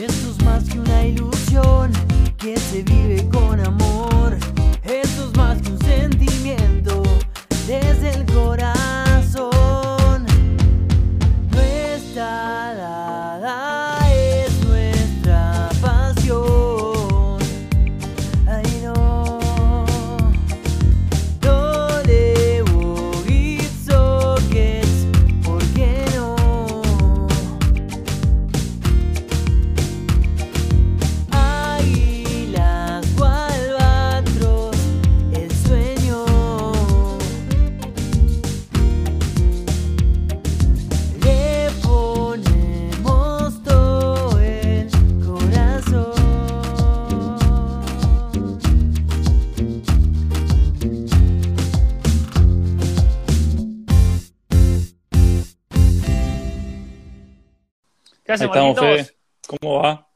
Esto es más que una ilusión que se vive con amor. ¿Qué Ahí estamos? Fede. ¿Cómo va?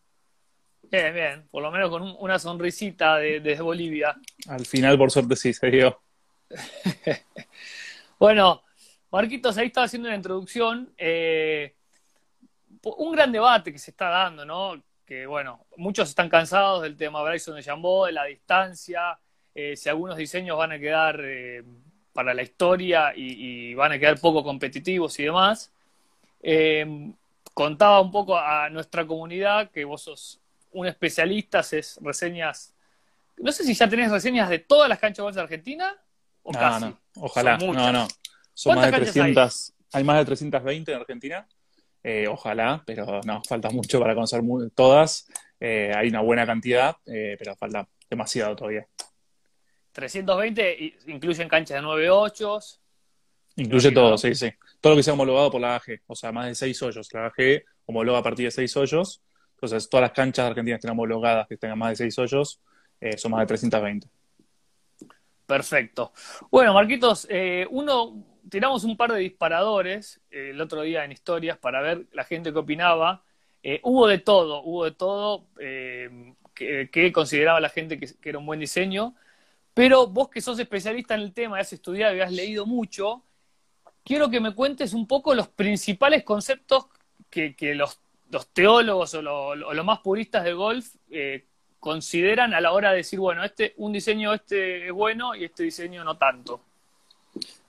Bien, bien. Por lo menos con un- una sonrisita de- desde Bolivia. Al final, por suerte, sí, se dio. Bueno, Marquitos, ahí estaba haciendo una introducción. eh, un gran debate que se está dando, ¿no? Que, bueno, muchos están cansados del tema Bryson de Jambó, de la distancia, eh, si algunos diseños van a quedar eh, para la historia y, y van a quedar poco competitivos y demás. Contaba un poco a nuestra comunidad que vos sos un especialista, haces reseñas. No sé si ya tenés reseñas de todas las canchas de golf de Argentina o No, casi. no, ojalá. Son no, no. Son más de ¿Cuántas canchas hay? 300. Hay? más de 320 en Argentina. Eh, ojalá, pero no, falta mucho para conocer todas. Eh, hay una buena cantidad, eh, pero falta demasiado todavía. 320 y- incluyen canchas de 9 ochos. Incluye Imagino. todo, sí, sí. Todo lo que sea homologado por la AG, o sea, más de 6 hoyos. La AG homologa a partir de 6 hoyos. Entonces, todas las canchas argentinas estén homologadas, que tengan más de 6 hoyos, eh, son más de 320. Perfecto. Bueno, Marquitos, eh, uno, tiramos un par de disparadores eh, el otro día en historias para ver la gente que opinaba. Hubo de todo, hubo de todo eh, que, consideraba la gente que, que era un buen diseño. Pero vos que sos especialista en el tema, has estudiado y has leído mucho, quiero que me cuentes un poco los principales conceptos que, los, teólogos o lo- o los más puristas de golf eh, consideran a la hora de decir, bueno, este, un diseño este es bueno y este diseño no tanto.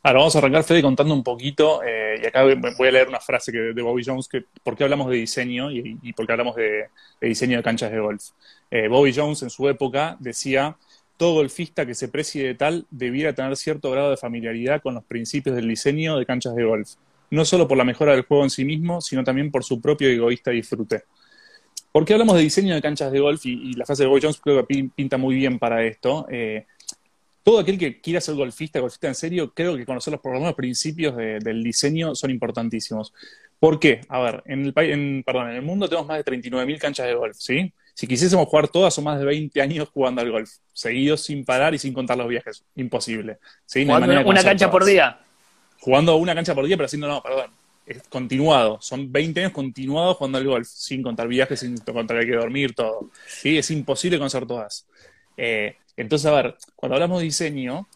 Ahora vamos a arrancar, Fede, contando un poquito, eh, y acá voy a leer una frase que, de Bobby Jones, que por qué hablamos de diseño y, por qué hablamos de, de diseño de canchas de golf. Eh, Bobby Jones en su época decía, todo golfista que se precie de tal debiera tener cierto grado de familiaridad con los principios del diseño de canchas de golf, no solo por la mejora del juego en sí mismo, sino también por su propio egoísta disfrute. ¿Por qué hablamos de diseño de canchas de golf? Y, la frase de Bobby Jones creo que pin- pinta muy bien para esto. Eh, todo aquel que quiera ser golfista, golfista en serio, creo que conocer los, los principios de- del diseño son importantísimos. ¿Por qué? A ver, en el, en, perdón, en el mundo tenemos más de 39.000 canchas de golf, ¿sí? Si quisiésemos jugar todas, son más de 20 años jugando al golf, seguidos sin parar y sin contar los viajes. Imposible. ¿sí? No una conocer cancha por día. Jugando una cancha por día, pero haciendo, no, perdón, es continuado. Son 20 años continuados jugando al golf, sin contar viajes, sin contar que hay que dormir, todo. ¿sí? Es imposible conocer todas. Eh, entonces, a ver, cuando hablamos de diseño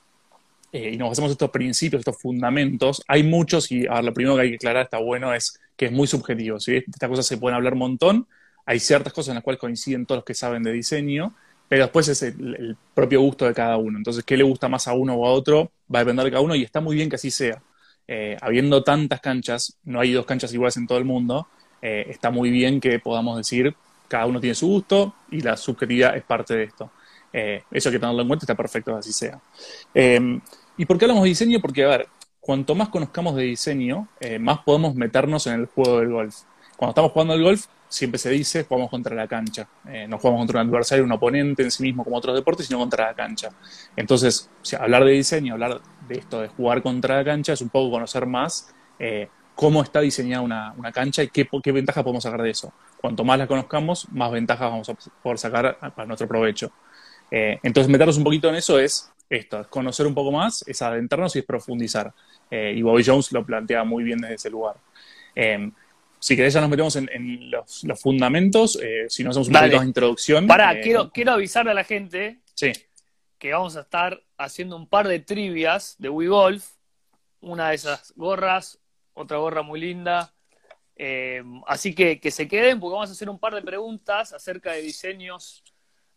eh, y nos hacemos estos principios, estos fundamentos, hay muchos, y a ver, lo primero que hay que aclarar, está bueno, es que es muy subjetivo. ¿sí? Estas cosas se pueden hablar un montón. Hay ciertas cosas en las cuales coinciden todos los que saben de diseño, pero después es el, propio gusto de cada uno. Entonces, qué le gusta más a uno o a otro va a depender de cada uno y está muy bien que así sea. Eh, habiendo tantas canchas, no hay dos canchas iguales en todo el mundo, eh, está muy bien que podamos decir cada uno tiene su gusto y la subjetividad es parte de esto. Eh, eso hay que tenerlo en cuenta, está perfecto que así sea. Eh, ¿Y por qué hablamos de diseño? Porque, a ver, cuanto más conozcamos de diseño, más podemos meternos en el juego del golf. Cuando estamos jugando al golf, siempre se dice jugamos contra la cancha. Eh, no jugamos contra un adversario, un oponente en sí mismo como otros deportes, sino contra la cancha. Entonces, hablar de diseño, hablar de esto de jugar contra la cancha, es un poco conocer más eh, cómo está diseñada una, una cancha y qué, qué ventajas podemos sacar de eso. Cuanto más la conozcamos, más ventajas vamos a poder sacar para nuestro provecho. Eh, entonces, meternos un poquito en eso es esto, es conocer un poco más, es adentrarnos y es profundizar. Eh, y Bobby Jones lo plantea muy bien desde ese lugar. Si querés, ya nos metemos en, en los, los, fundamentos. Eh, si nos hacemos un poquito de introducción. Pará, eh, quiero, quiero avisarle a la gente Sí, que vamos a estar haciendo un par de trivias de WeGolf. Una de esas gorras, otra gorra muy linda. Eh, así que que se queden porque vamos a hacer un par de preguntas acerca de diseños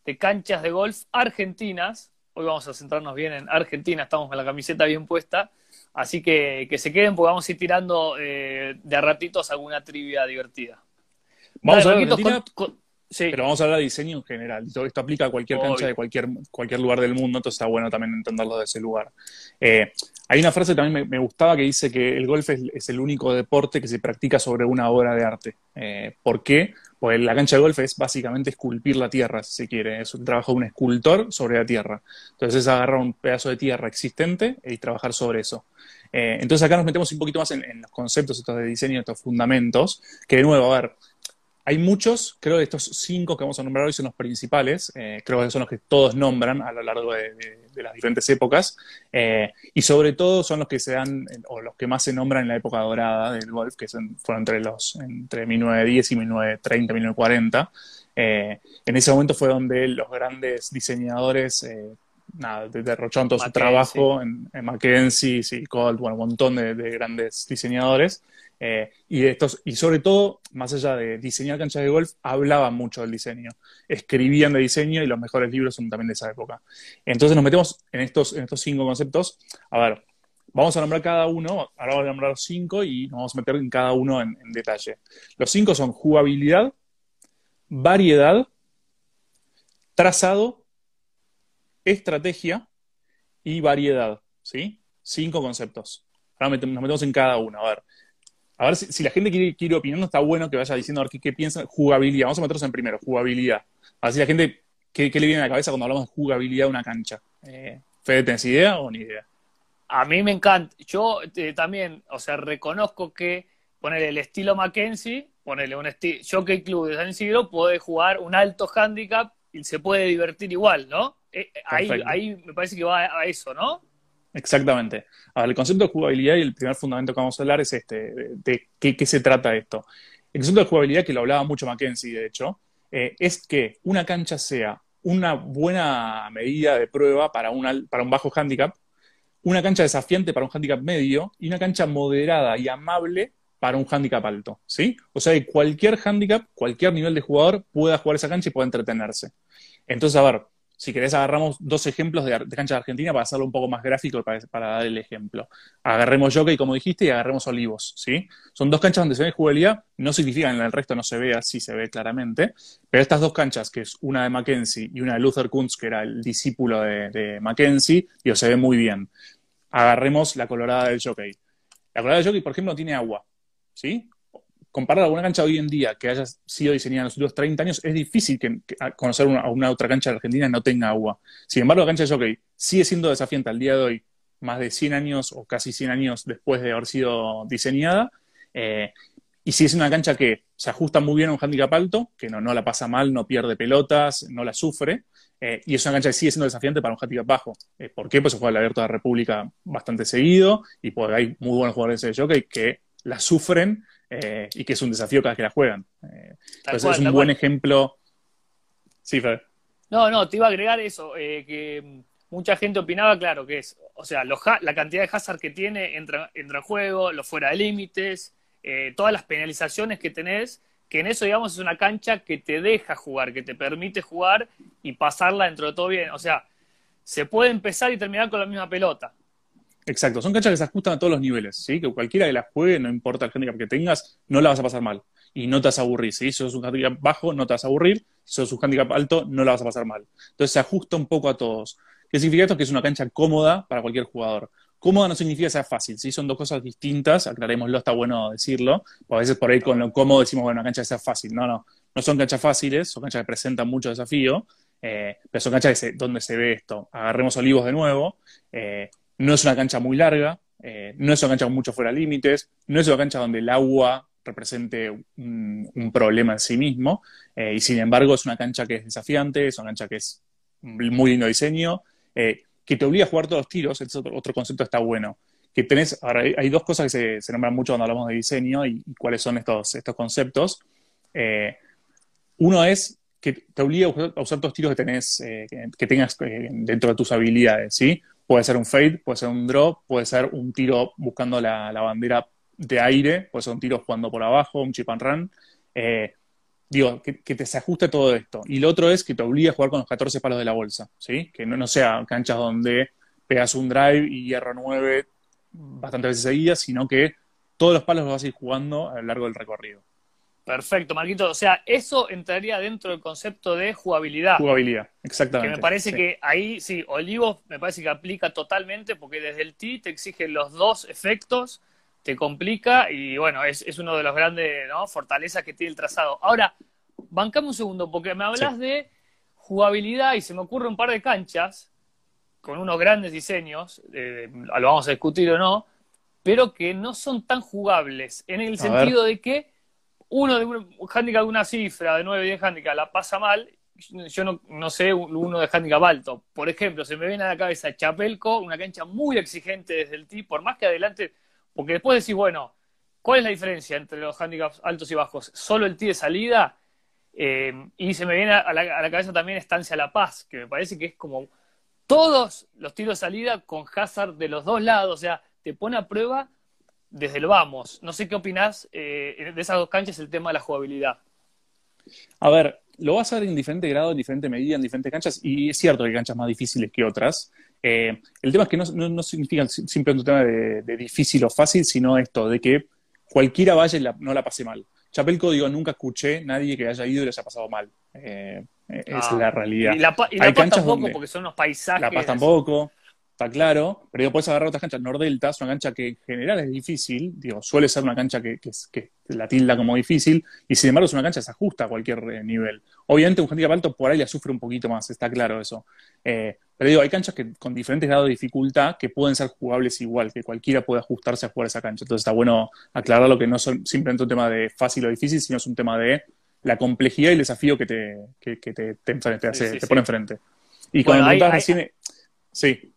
de canchas de golf argentinas. Hoy vamos a centrarnos bien en Argentina, estamos con la camiseta bien puesta. Así que que se queden porque vamos a ir tirando eh, de a ratitos alguna trivia divertida. Vamos Dale, a ver Argentina, con- con- sí. pero vamos a hablar de diseño en general. Todo esto aplica a cualquier Obvio. cancha de cualquier, cualquier lugar del mundo, entonces está bueno también entenderlo de ese lugar. Eh, hay una frase que también me, me gustaba que dice que el golf es, es el único deporte que se practica sobre una obra de arte. Eh, ¿Por qué? Pues la cancha de golf es básicamente esculpir la tierra, si se quiere. Es un trabajo de un escultor sobre la tierra. Entonces es agarrar un pedazo de tierra existente y trabajar sobre eso. Eh, entonces acá nos metemos un poquito más en, en los conceptos estos de diseño, estos fundamentos, que de nuevo, a ver, hay muchos, creo que estos cinco que vamos a nombrar hoy son los principales, eh, creo que son los que todos nombran a lo largo de, de- de las diferentes épocas, eh, y sobre todo son los que se dan, o los que más se nombran en la época dorada del golf, que son- fueron entre, los, entre 1910 y 1930, 1940. Eh, en ese momento fue donde los grandes diseñadores eh, nada, de- derrocharon todo su trabajo en, en Mackenzie, sí, bueno, un montón de, de grandes diseñadores. Eh, y, estos, y sobre todo, más allá de diseñar canchas de golf, hablaban mucho del diseño, escribían de diseño y los mejores libros son también de esa época. Entonces nos metemos en estos, en estos cinco conceptos. A ver, vamos a nombrar cada uno, ahora voy a nombrar los cinco y nos vamos a meter en cada uno en, en detalle. Los cinco son jugabilidad, variedad, trazado, estrategia y variedad, ¿sí? Cinco conceptos. Ahora nos metemos en cada uno. A ver, a ver si, si la gente quiere, quiere opinando, está bueno que vaya diciendo a ver qué, qué piensan. Jugabilidad, vamos a meternos en primero, jugabilidad. A ver si la gente, ¿qué, qué le viene a la cabeza cuando hablamos de jugabilidad de una cancha? Eh, Fede, ¿tenés idea o ni idea? A mí me encanta. Yo eh, también, o sea, reconozco que ponerle el estilo Mackenzie, ponerle un estilo Jockey Club de San Isidro, puede jugar un alto handicap y se puede divertir igual, ¿no? Eh, ahí, ahí me parece que va a eso, ¿no? Exactamente. A ver, el concepto de jugabilidad y el primer fundamento que vamos a hablar es este, de, qué, se trata esto. El concepto de jugabilidad, que lo hablaba mucho Mackenzie, de hecho, eh, es que una cancha sea una buena medida de prueba para para un bajo handicap, una cancha desafiante para un handicap medio y una cancha moderada y amable para un handicap alto, ¿sí? O sea, que cualquier handicap, cualquier nivel de jugador pueda jugar esa cancha y pueda entretenerse. Entonces, a ver, si querés agarramos dos ejemplos de, de cancha de Argentina para hacerlo un poco más gráfico para, para dar el ejemplo. Agarremos Jockey, como dijiste, y agarremos Olivos, ¿sí? Son dos canchas donde se ve jugabilidad, no significa que en el resto no se vea, sí se ve claramente, pero estas dos canchas, que es una de Mackenzie y una de Luther Kuntz, que era el discípulo de, de Mackenzie, digo, se ve muy bien. Agarremos la colorada del Jockey. La colorada del Jockey, por ejemplo, no tiene agua, ¿sí? Comparada con una cancha hoy en día que haya sido diseñada en los últimos 30 años, es difícil que, que a conocer una, una otra cancha de Argentina no tenga agua. Sin embargo, la cancha de Jockey sigue siendo desafiante al día de hoy, más de 100 años o casi 100 años después de haber sido diseñada. eh, y sigue siendo una cancha que se ajusta muy bien a un handicap alto, que no, la pasa mal, no pierde pelotas, no la sufre. eh, y es una cancha que sigue siendo desafiante para un handicap bajo. Eh, ¿Por qué? Pues se juega el Abierto de la República bastante seguido y porque hay muy buenos jugadores de jockey que la sufren eh, y que es un desafío cada vez que la juegan. Eh, entonces cual, es un buen cual. ejemplo. Sí, Fer. No, no, te iba a agregar eso, eh, que mucha gente opinaba, claro, que es, o sea, los ha- la cantidad de hazard que tiene entra, entra en juego, los fuera de límites, eh, todas las penalizaciones que tenés, que en eso, digamos, es una cancha que te deja jugar, que te permite jugar y pasarla dentro de todo bien. O sea, se puede empezar y terminar con la misma pelota. Exacto, son canchas que se ajustan a todos los niveles, ¿sí? Que cualquiera que las juegue, no importa el handicap que tengas, no la vas a pasar mal. Y no te vas a aburrir, ¿sí? Si sos un handicap bajo, no te vas a aburrir. Si sos un handicap alto, no la vas a pasar mal. Entonces se ajusta un poco a todos. ¿Qué significa esto? Que es una cancha cómoda para cualquier jugador. Cómoda no significa que sea fácil, ¿sí? Son dos cosas distintas, aclarémoslo, está bueno decirlo. Porque a veces por ahí con lo cómodo decimos, bueno, una cancha que sea fácil. No, no, no son canchas fáciles, son canchas que presentan mucho desafío, eh, pero son canchas que se- donde se ve esto. Agarremos Olivos de nuevo, eh, no es una cancha muy larga, eh, no es una cancha con mucho fuera de límites, no es una cancha donde el agua represente un, problema en sí mismo, eh, y sin embargo es una cancha que es desafiante, es una cancha que es muy lindo diseño, eh, que te obliga a jugar todos los tiros, este es otro, otro concepto está bueno. Que tenés, ahora hay, dos cosas que se, nombran mucho cuando hablamos de diseño y, cuáles son estos, estos conceptos. Uno es que te obliga a usar, todos los tiros que tenés, que, que tengas dentro de tus habilidades, ¿sí? Puede ser un fade, puede ser un drop, puede ser un tiro buscando la, bandera de aire, pues son tiros jugando por abajo, un chip and run. Eh, digo, que, te se ajuste todo esto. Y lo otro es que te obligue a jugar con los 14 palos de la bolsa, ¿sí? Que no, no sea canchas donde pegas un drive y hierro 9 bastantes veces seguidas, sino que todos los palos los vas a ir jugando a lo largo del recorrido. Perfecto, Marquito. O sea, eso entraría dentro del concepto de jugabilidad. Jugabilidad, exactamente. Que me parece que ahí, sí, Olivos me parece que aplica totalmente porque desde el T te exige los dos efectos, te complica y bueno, es, es uno de los grandes ¿no? fortalezas que tiene el trazado. Ahora, bancame un segundo porque me hablas de jugabilidad y se me ocurre un par de canchas con unos grandes diseños, eh, lo vamos a discutir o no, pero que no son tan jugables en el sentido de que uno de un handicap de una cifra, de 9, 10 handicap, la pasa mal, yo no, no sé uno de handicap alto. Por ejemplo, se me viene a la cabeza Chapelco, una cancha muy exigente desde el tee, por más que adelante, porque después decís, bueno, ¿cuál es la diferencia entre los handicaps altos y bajos? Solo el tee de salida, eh, y se me viene a la, a la, cabeza también Estancia La Paz, que me parece que es como todos los tiros de salida con hazard de los dos lados, o sea, te pone a prueba desde el vamos. No sé qué opinás eh, de esas dos canchas el tema de la jugabilidad. A ver, lo vas a ver en diferente grado, en diferente medida, en diferentes canchas, y es cierto que hay canchas más difíciles que otras. Eh, el tema es que no, no, significa simplemente un tema de, difícil o fácil, sino esto, de que cualquiera vaya y no la pase mal. Chapelco, digo, nunca escuché nadie que haya ido y le haya pasado mal. Eh, esa es la ah, realidad. Y la, y la Paz tampoco, porque son unos paisajes. La Paz tampoco está claro, pero puedes agarrar otras canchas. Nordelta es una cancha que en general es difícil, digo, suele ser una cancha que, que, la tilda como difícil, y sin embargo es una cancha que se ajusta a cualquier eh, nivel. Obviamente un handicap alto por ahí la sufre un poquito más, está claro eso. Eh, pero digo, hay canchas que con diferentes grados de dificultad que pueden ser jugables igual, que cualquiera puede ajustarse a jugar esa cancha. Entonces está bueno aclararlo que no es simplemente un tema de fácil o difícil, sino es un tema de la complejidad y el desafío que te, que, te, te, te, pone enfrente. Y cuando bueno, recién... Sí.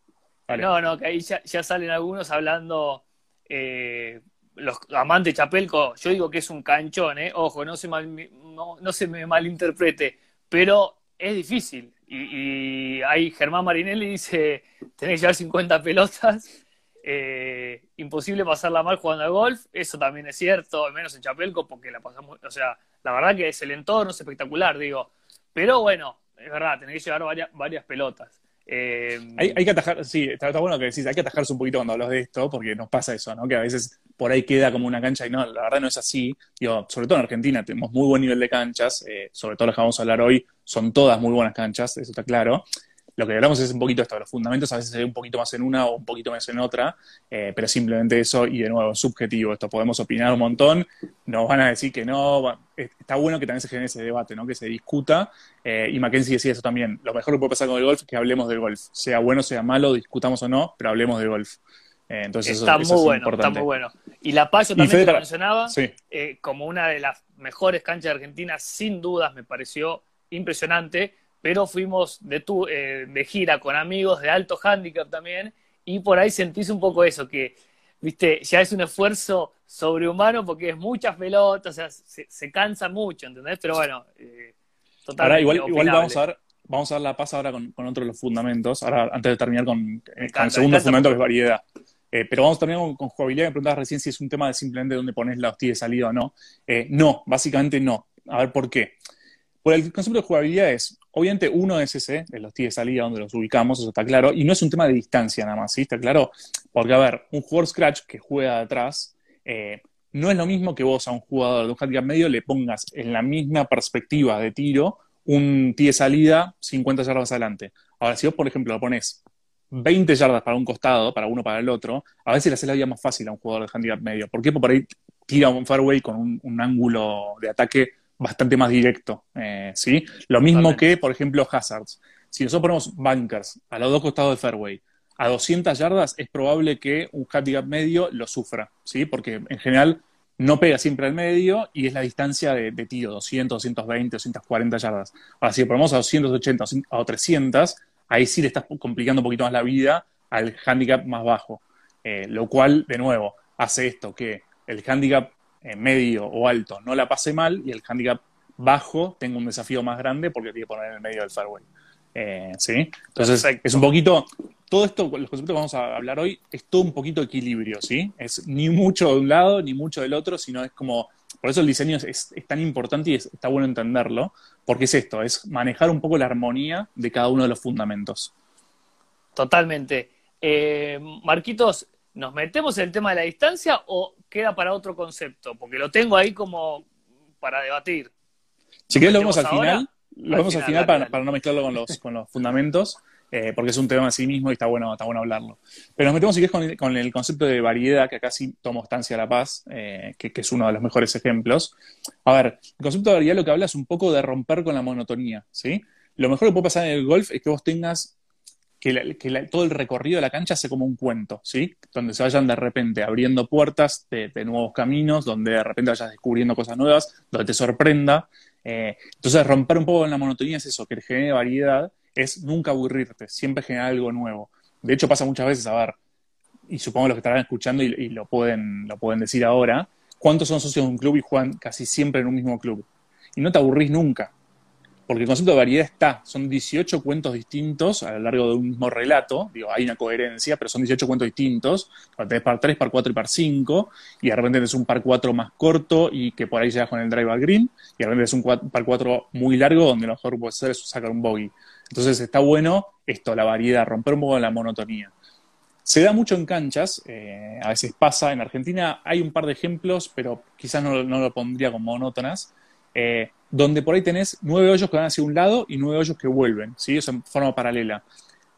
No, no, que ahí ya, salen algunos hablando, eh, los amantes Chapelco, yo digo que es un canchón, ¿eh? ojo, no se, no, se me malinterprete, pero es difícil. Y, ahí Germán Marinelli dice, tenés que llevar 50 pelotas, eh, imposible pasarla mal jugando al golf, eso también es cierto, al menos en Chapelco, porque la pasamos, o sea, la verdad que es el entorno, es espectacular, digo, pero bueno, es verdad, tenés que llevar varias, varias pelotas. Eh, hay, que atajar, sí, está, bueno que decís, hay que atajarse un poquito cuando hablas de esto, porque nos pasa eso, ¿no? Que a veces por ahí queda como una cancha y no, la verdad no es así. Digo, sobre todo en Argentina tenemos muy buen nivel de canchas, eh, sobre todo las que vamos a hablar hoy, son todas muy buenas canchas, eso está claro lo que hablamos es un poquito esto, los fundamentos a veces se ve un poquito más en una o un poquito más en otra, eh, pero simplemente eso, y de nuevo, subjetivo, esto podemos opinar un montón, nos van a decir que no, está bueno que también se genere ese debate, ¿no? que se discuta, eh, y Mackenzie decía eso también, lo mejor que puede pasar con el golf es que hablemos del golf, sea bueno, sea malo, discutamos o no, pero hablemos de golf. Eh, entonces está muy bueno, está muy bueno. Y La Paz yo también te mencionaba como una de las mejores canchas de Argentina, sin dudas me pareció impresionante pero fuimos de, tu, eh, de gira con amigos de alto handicap también, y por ahí sentís un poco eso, que, viste, ya es un esfuerzo sobrehumano porque es muchas pelotas, o sea, se, cansa mucho, ¿entendés? Pero bueno, eh, Ahora, igual, igual vamos a ver, vamos a dar la paz ahora con, con otro de los fundamentos, ahora antes de terminar con, eh, el segundo fundamento que es variedad. Eh, pero vamos a terminar con, con, jugabilidad. Me preguntabas recién si es un tema de simplemente dónde pones la hostia de salida o no. no, básicamente no. A ver por qué. Por el concepto de jugabilidad es, obviamente uno es ese, de los tíos de salida donde los ubicamos, eso está claro, y no es un tema de distancia nada más, ¿sí? Está claro, porque a ver, un jugador Scratch que juega de atrás, eh, no es lo mismo que vos a un jugador de un handicap medio le pongas en la misma perspectiva de tiro un tee de salida 50 yardas adelante. Ahora, si vos, por ejemplo, lo pones 20 yardas para un costado, para uno para el otro, a veces le hace la vida más fácil a un jugador de handicap medio. ¿Por qué? Porque por ahí tira un fairway con un ángulo de ataque bastante más directo. Eh, ¿sí? Lo mismo que, por ejemplo, hazards. Si nosotros ponemos bunkers a los dos costados del fairway a 200 yardas, es probable que un handicap medio lo sufra, ¿sí? porque en general no pega siempre al medio y es la distancia de, tiro, 200, 220, 240 yardas. Ahora, si lo ponemos a 280 o 300, ahí sí le estás complicando un poquito más la vida al handicap más bajo. Eh, lo cual, de nuevo, hace esto, que el handicap eh, medio o alto no la pase mal y el handicap bajo tenga un desafío más grande porque tiene que poner en el medio del fairway. Eh, ¿Sí? Entonces es un poquito todo esto, los conceptos que vamos a hablar hoy, es todo un poquito equilibrio, ¿sí? Es ni mucho de un lado ni mucho del otro, sino es como, por eso el diseño es, tan importante y está bueno entenderlo, porque es esto, es manejar un poco la armonía de cada uno de los fundamentos. Totalmente. Eh, Marquitos, ¿nos metemos en el tema de la distancia o queda para otro concepto? Porque lo tengo ahí como para debatir. Si querés lo vemos al final, lo vemos al final, para, no mezclarlo con los, con los fundamentos. Eh, porque es un tema en sí mismo y está bueno, está bueno hablarlo. Pero nos metemos, si querés, con, con el concepto de variedad, que acá sí tomo Estancia La Paz, eh, que, es uno de los mejores ejemplos. A ver, el concepto de variedad lo que habla es un poco de romper con la monotonía, ¿sí? Lo mejor que puede pasar en el golf es que vos tengas que, todo el recorrido de la cancha sea como un cuento, ¿sí? Donde se vayan de repente abriendo puertas de, nuevos caminos, donde de repente vayas descubriendo cosas nuevas, donde te sorprenda. Eh, entonces, romper un poco con la monotonía es eso, que genere variedad es nunca aburrirte, siempre generar algo nuevo. De hecho, pasa muchas veces, a ver, y supongo los que estarán escuchando y, lo, pueden, lo pueden decir ahora, ¿cuántos son socios de un club y juegan casi siempre en un mismo club? Y no te aburrís nunca, porque el concepto de variedad está, son 18 cuentos distintos a lo largo de un mismo relato, digo, hay una coherencia, pero son 18 cuentos distintos, tenés par 3, par 4 y par 5, y de repente tenés un par 4 más corto y que por ahí llegas con el drive al green, y de repente tenés un par 4 muy largo donde lo mejor puede ser es sacar un bogey. Entonces está bueno esto, la variedad, romper un poco la monotonía. Se da mucho en canchas, eh, a veces pasa, en Argentina hay un par de ejemplos, pero quizás no, lo pondría como monótonas, eh, donde por ahí tenés nueve hoyos que van hacia un lado y nueve hoyos que vuelven, ¿sí? Eso en forma paralela.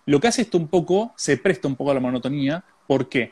Lo que hace esto un poco, se presta un poco a la monotonía, ¿por qué?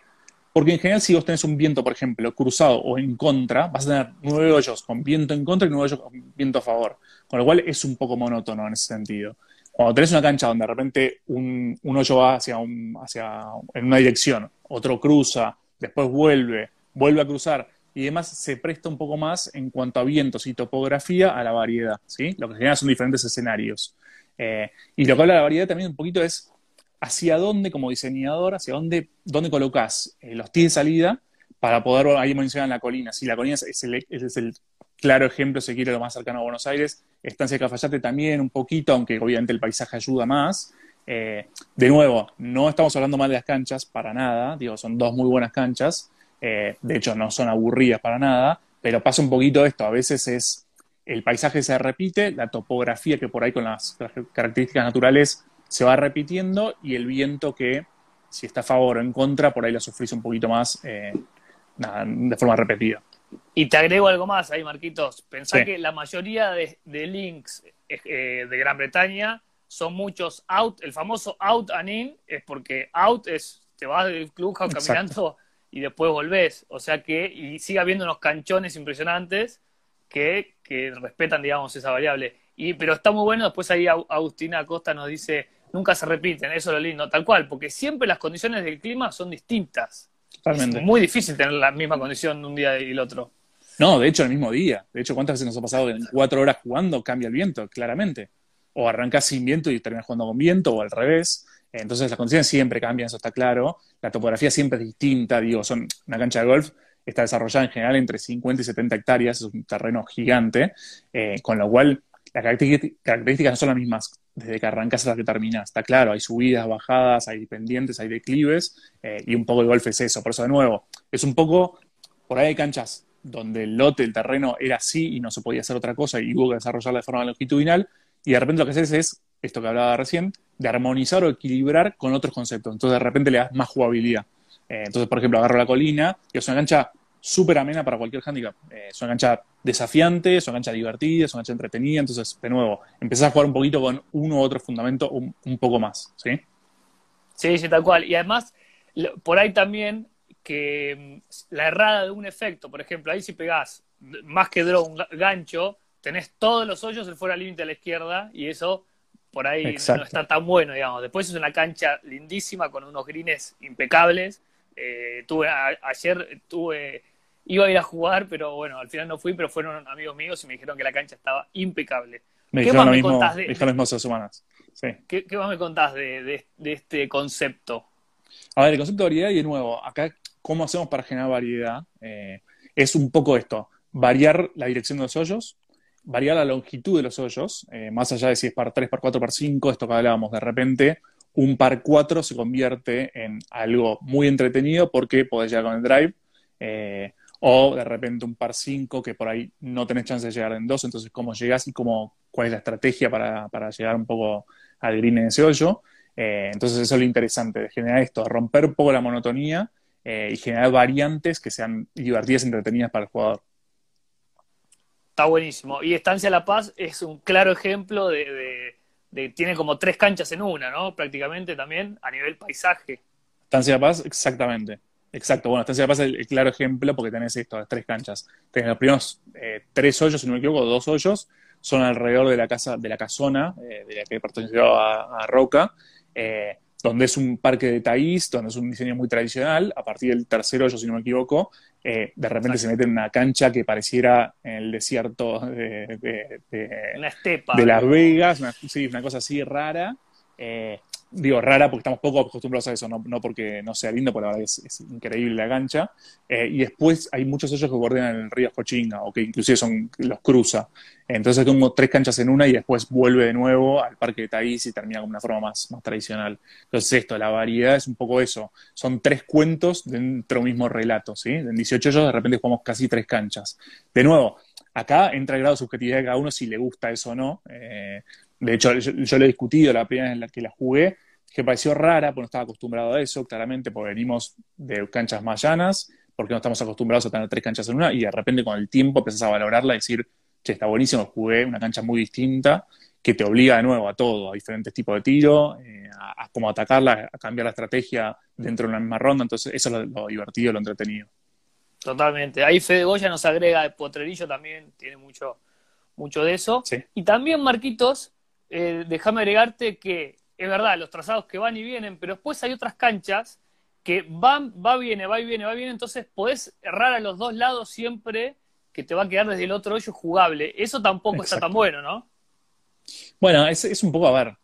Porque en general si vos tenés un viento, por ejemplo, cruzado o en contra, vas a tener nueve hoyos con viento en contra y nueve hoyos con viento a favor, con lo cual es un poco monótono en ese sentido cuando tenés una cancha donde de repente un, hoyo va hacia, un, hacia en una dirección, otro cruza, después vuelve, vuelve a cruzar y demás, se presta un poco más en cuanto a vientos y topografía a la variedad, ¿sí? Lo que genera son diferentes escenarios. Eh, y lo que habla la variedad también un poquito es hacia dónde, como diseñador, hacia dónde, dónde colocas eh, los tíos de salida para poder, ahí mencionan la colina, si la colina es el, es el claro ejemplo, se quiere, lo más cercano a Buenos Aires. Estancia de Cafayate también un poquito, aunque obviamente el paisaje ayuda más. Eh, de nuevo, no estamos hablando mal de las canchas, para nada. Digo, son dos muy buenas canchas. Eh, de hecho, no son aburridas para nada. Pero pasa un poquito esto. A veces es el paisaje se repite, la topografía que por ahí con las características naturales se va repitiendo y el viento que, si está a favor o en contra, por ahí lo sufrís un poquito más eh, de forma repetida. Y te agrego algo más ahí, Marquitos. Pensá que la mayoría de, links eh, de Gran Bretaña son muchos out. El famoso out and in es porque out es te vas del club caminando y después volvés. O sea que, y sigue habiendo unos canchones impresionantes que, que respetan, digamos, esa variable. Y, pero está muy bueno, después ahí Agustina Acosta nos dice, nunca se repiten, eso es lo lindo, tal cual, porque siempre las condiciones del clima son distintas. Es muy difícil tener la misma condición de un día y el otro. No, de hecho, el mismo día. De hecho, ¿cuántas veces nos ha pasado que en cuatro horas jugando cambia el viento, claramente? O arrancas sin viento y terminas jugando con viento, o al revés. Entonces, las condiciones siempre cambian, eso está claro. La topografía siempre es distinta. Digo, son una cancha de golf está desarrollada en general entre 50 y 70 hectáreas, es un terreno gigante, eh, con lo cual las características no son las mismas desde que arrancas hasta que terminas. Está claro, hay subidas, bajadas, hay pendientes, hay declives, eh, y un poco el golf es eso. Por eso, de nuevo, es un poco, por ahí hay canchas donde el lote, el terreno era así y no se podía hacer otra cosa y hubo que desarrollarla de forma longitudinal, y de repente lo que haces es, esto que hablaba recién, de armonizar o equilibrar con otros conceptos. Entonces de repente le das más jugabilidad. Eh, entonces, por ejemplo, agarro la colina y es una cancha súper amena para cualquier handicap. Eh, es una cancha desafiante, es una cancha divertida, es una cancha entretenida. Entonces, de nuevo, empezás a jugar un poquito con uno u otro fundamento un, poco más, ¿sí? Sí, tal cual. Y además, por ahí también que mm, la errada de un efecto, por ejemplo, ahí si pegás más que draw un gancho, tenés todos los hoyos el fuera límite a la izquierda y eso por ahí no está tan bueno, digamos. Después es una cancha lindísima con unos greens impecables. Eh, tuve ayer tuve iba a ir a jugar, pero bueno, al final no fui, pero fueron amigos míos y me dijeron que la cancha estaba impecable. ¿Qué más me contás de, ¿qué, más me contás de, este concepto? A ver, el concepto de variedad, y de nuevo, acá, ¿cómo hacemos para generar variedad? Eh, es un poco esto, variar la dirección de los hoyos, variar la longitud de los hoyos, eh, más allá de si es par 3, par 4, par 5, esto que hablábamos, de repente un par 4 se convierte en algo muy entretenido porque podés llegar con el drive. Eh, o de repente un par 5 que por ahí no tenés chance de llegar en 2, entonces cómo llegás y cómo, cuál es la estrategia para, llegar un poco al green en ese hoyo. Eh, entonces eso es lo interesante de generar esto, romper un poco la monotonía y generar variantes que sean divertidas y entretenidas para el jugador. Está buenísimo. Y Estancia La Paz es un claro ejemplo de, tiene como tres canchas en una, ¿no? Prácticamente también a nivel paisaje. Estancia La Paz, exactamente. Exacto, bueno, Estancia La Paz es el, claro ejemplo porque tenés esto, las tres canchas. Tenés los primeros eh, tres hoyos, si no me equivoco, dos hoyos, son alrededor de la casa, de la casona, eh, de la que perteneció a, Roca. Eh, donde es un parque de taís, donde es un diseño muy tradicional. A partir del tercer hoyo, si no me equivoco, eh, de repente se mete en una cancha que pareciera en el desierto de, de Las Vegas, una, sí, una cosa así rara. Eh, digo, rara porque estamos poco acostumbrados a eso, no, porque no sea lindo, porque la verdad es, increíble la cancha. Eh, y después hay muchos hoyos que bordean el río Cochinga, o que inclusive son, los cruza. Entonces tengo tres canchas en una y después vuelve de nuevo al Parque de Taís y termina con una forma más, más tradicional. Entonces esto, la variedad es un poco eso. Son tres cuentos dentro de un mismo relato, ¿sí? En 18 hoyos de repente jugamos casi tres canchas. De nuevo, acá entra el grado de subjetividad de cada uno si le gusta eso o no. Eh, de hecho, yo, lo he discutido la primera vez en la que la jugué, que pareció rara, porque no estaba acostumbrado a eso, claramente, porque venimos de canchas más llanas, porque no estamos acostumbrados a tener tres canchas en una, y de repente con el tiempo empezás a valorarla y decir, che, está buenísimo, jugué una cancha muy distinta, que te obliga de nuevo a todo, a diferentes tipos de tiro, eh, a, cómo atacarla, a cambiar la estrategia dentro de una misma ronda, entonces eso es lo, divertido, lo entretenido. Totalmente. Ahí Fede Goya nos agrega Potrerillo también, tiene mucho, mucho de eso. Y también, Marquitos, eh, déjame agregarte que es verdad, los trazados que van y vienen, pero después hay otras canchas que van, va, viene, va y viene, va y viene, entonces podés errar a los dos lados siempre que te va a quedar desde el otro hoyo jugable. Eso tampoco está tan bueno, ¿no? Bueno, es, es, un poco, a ver,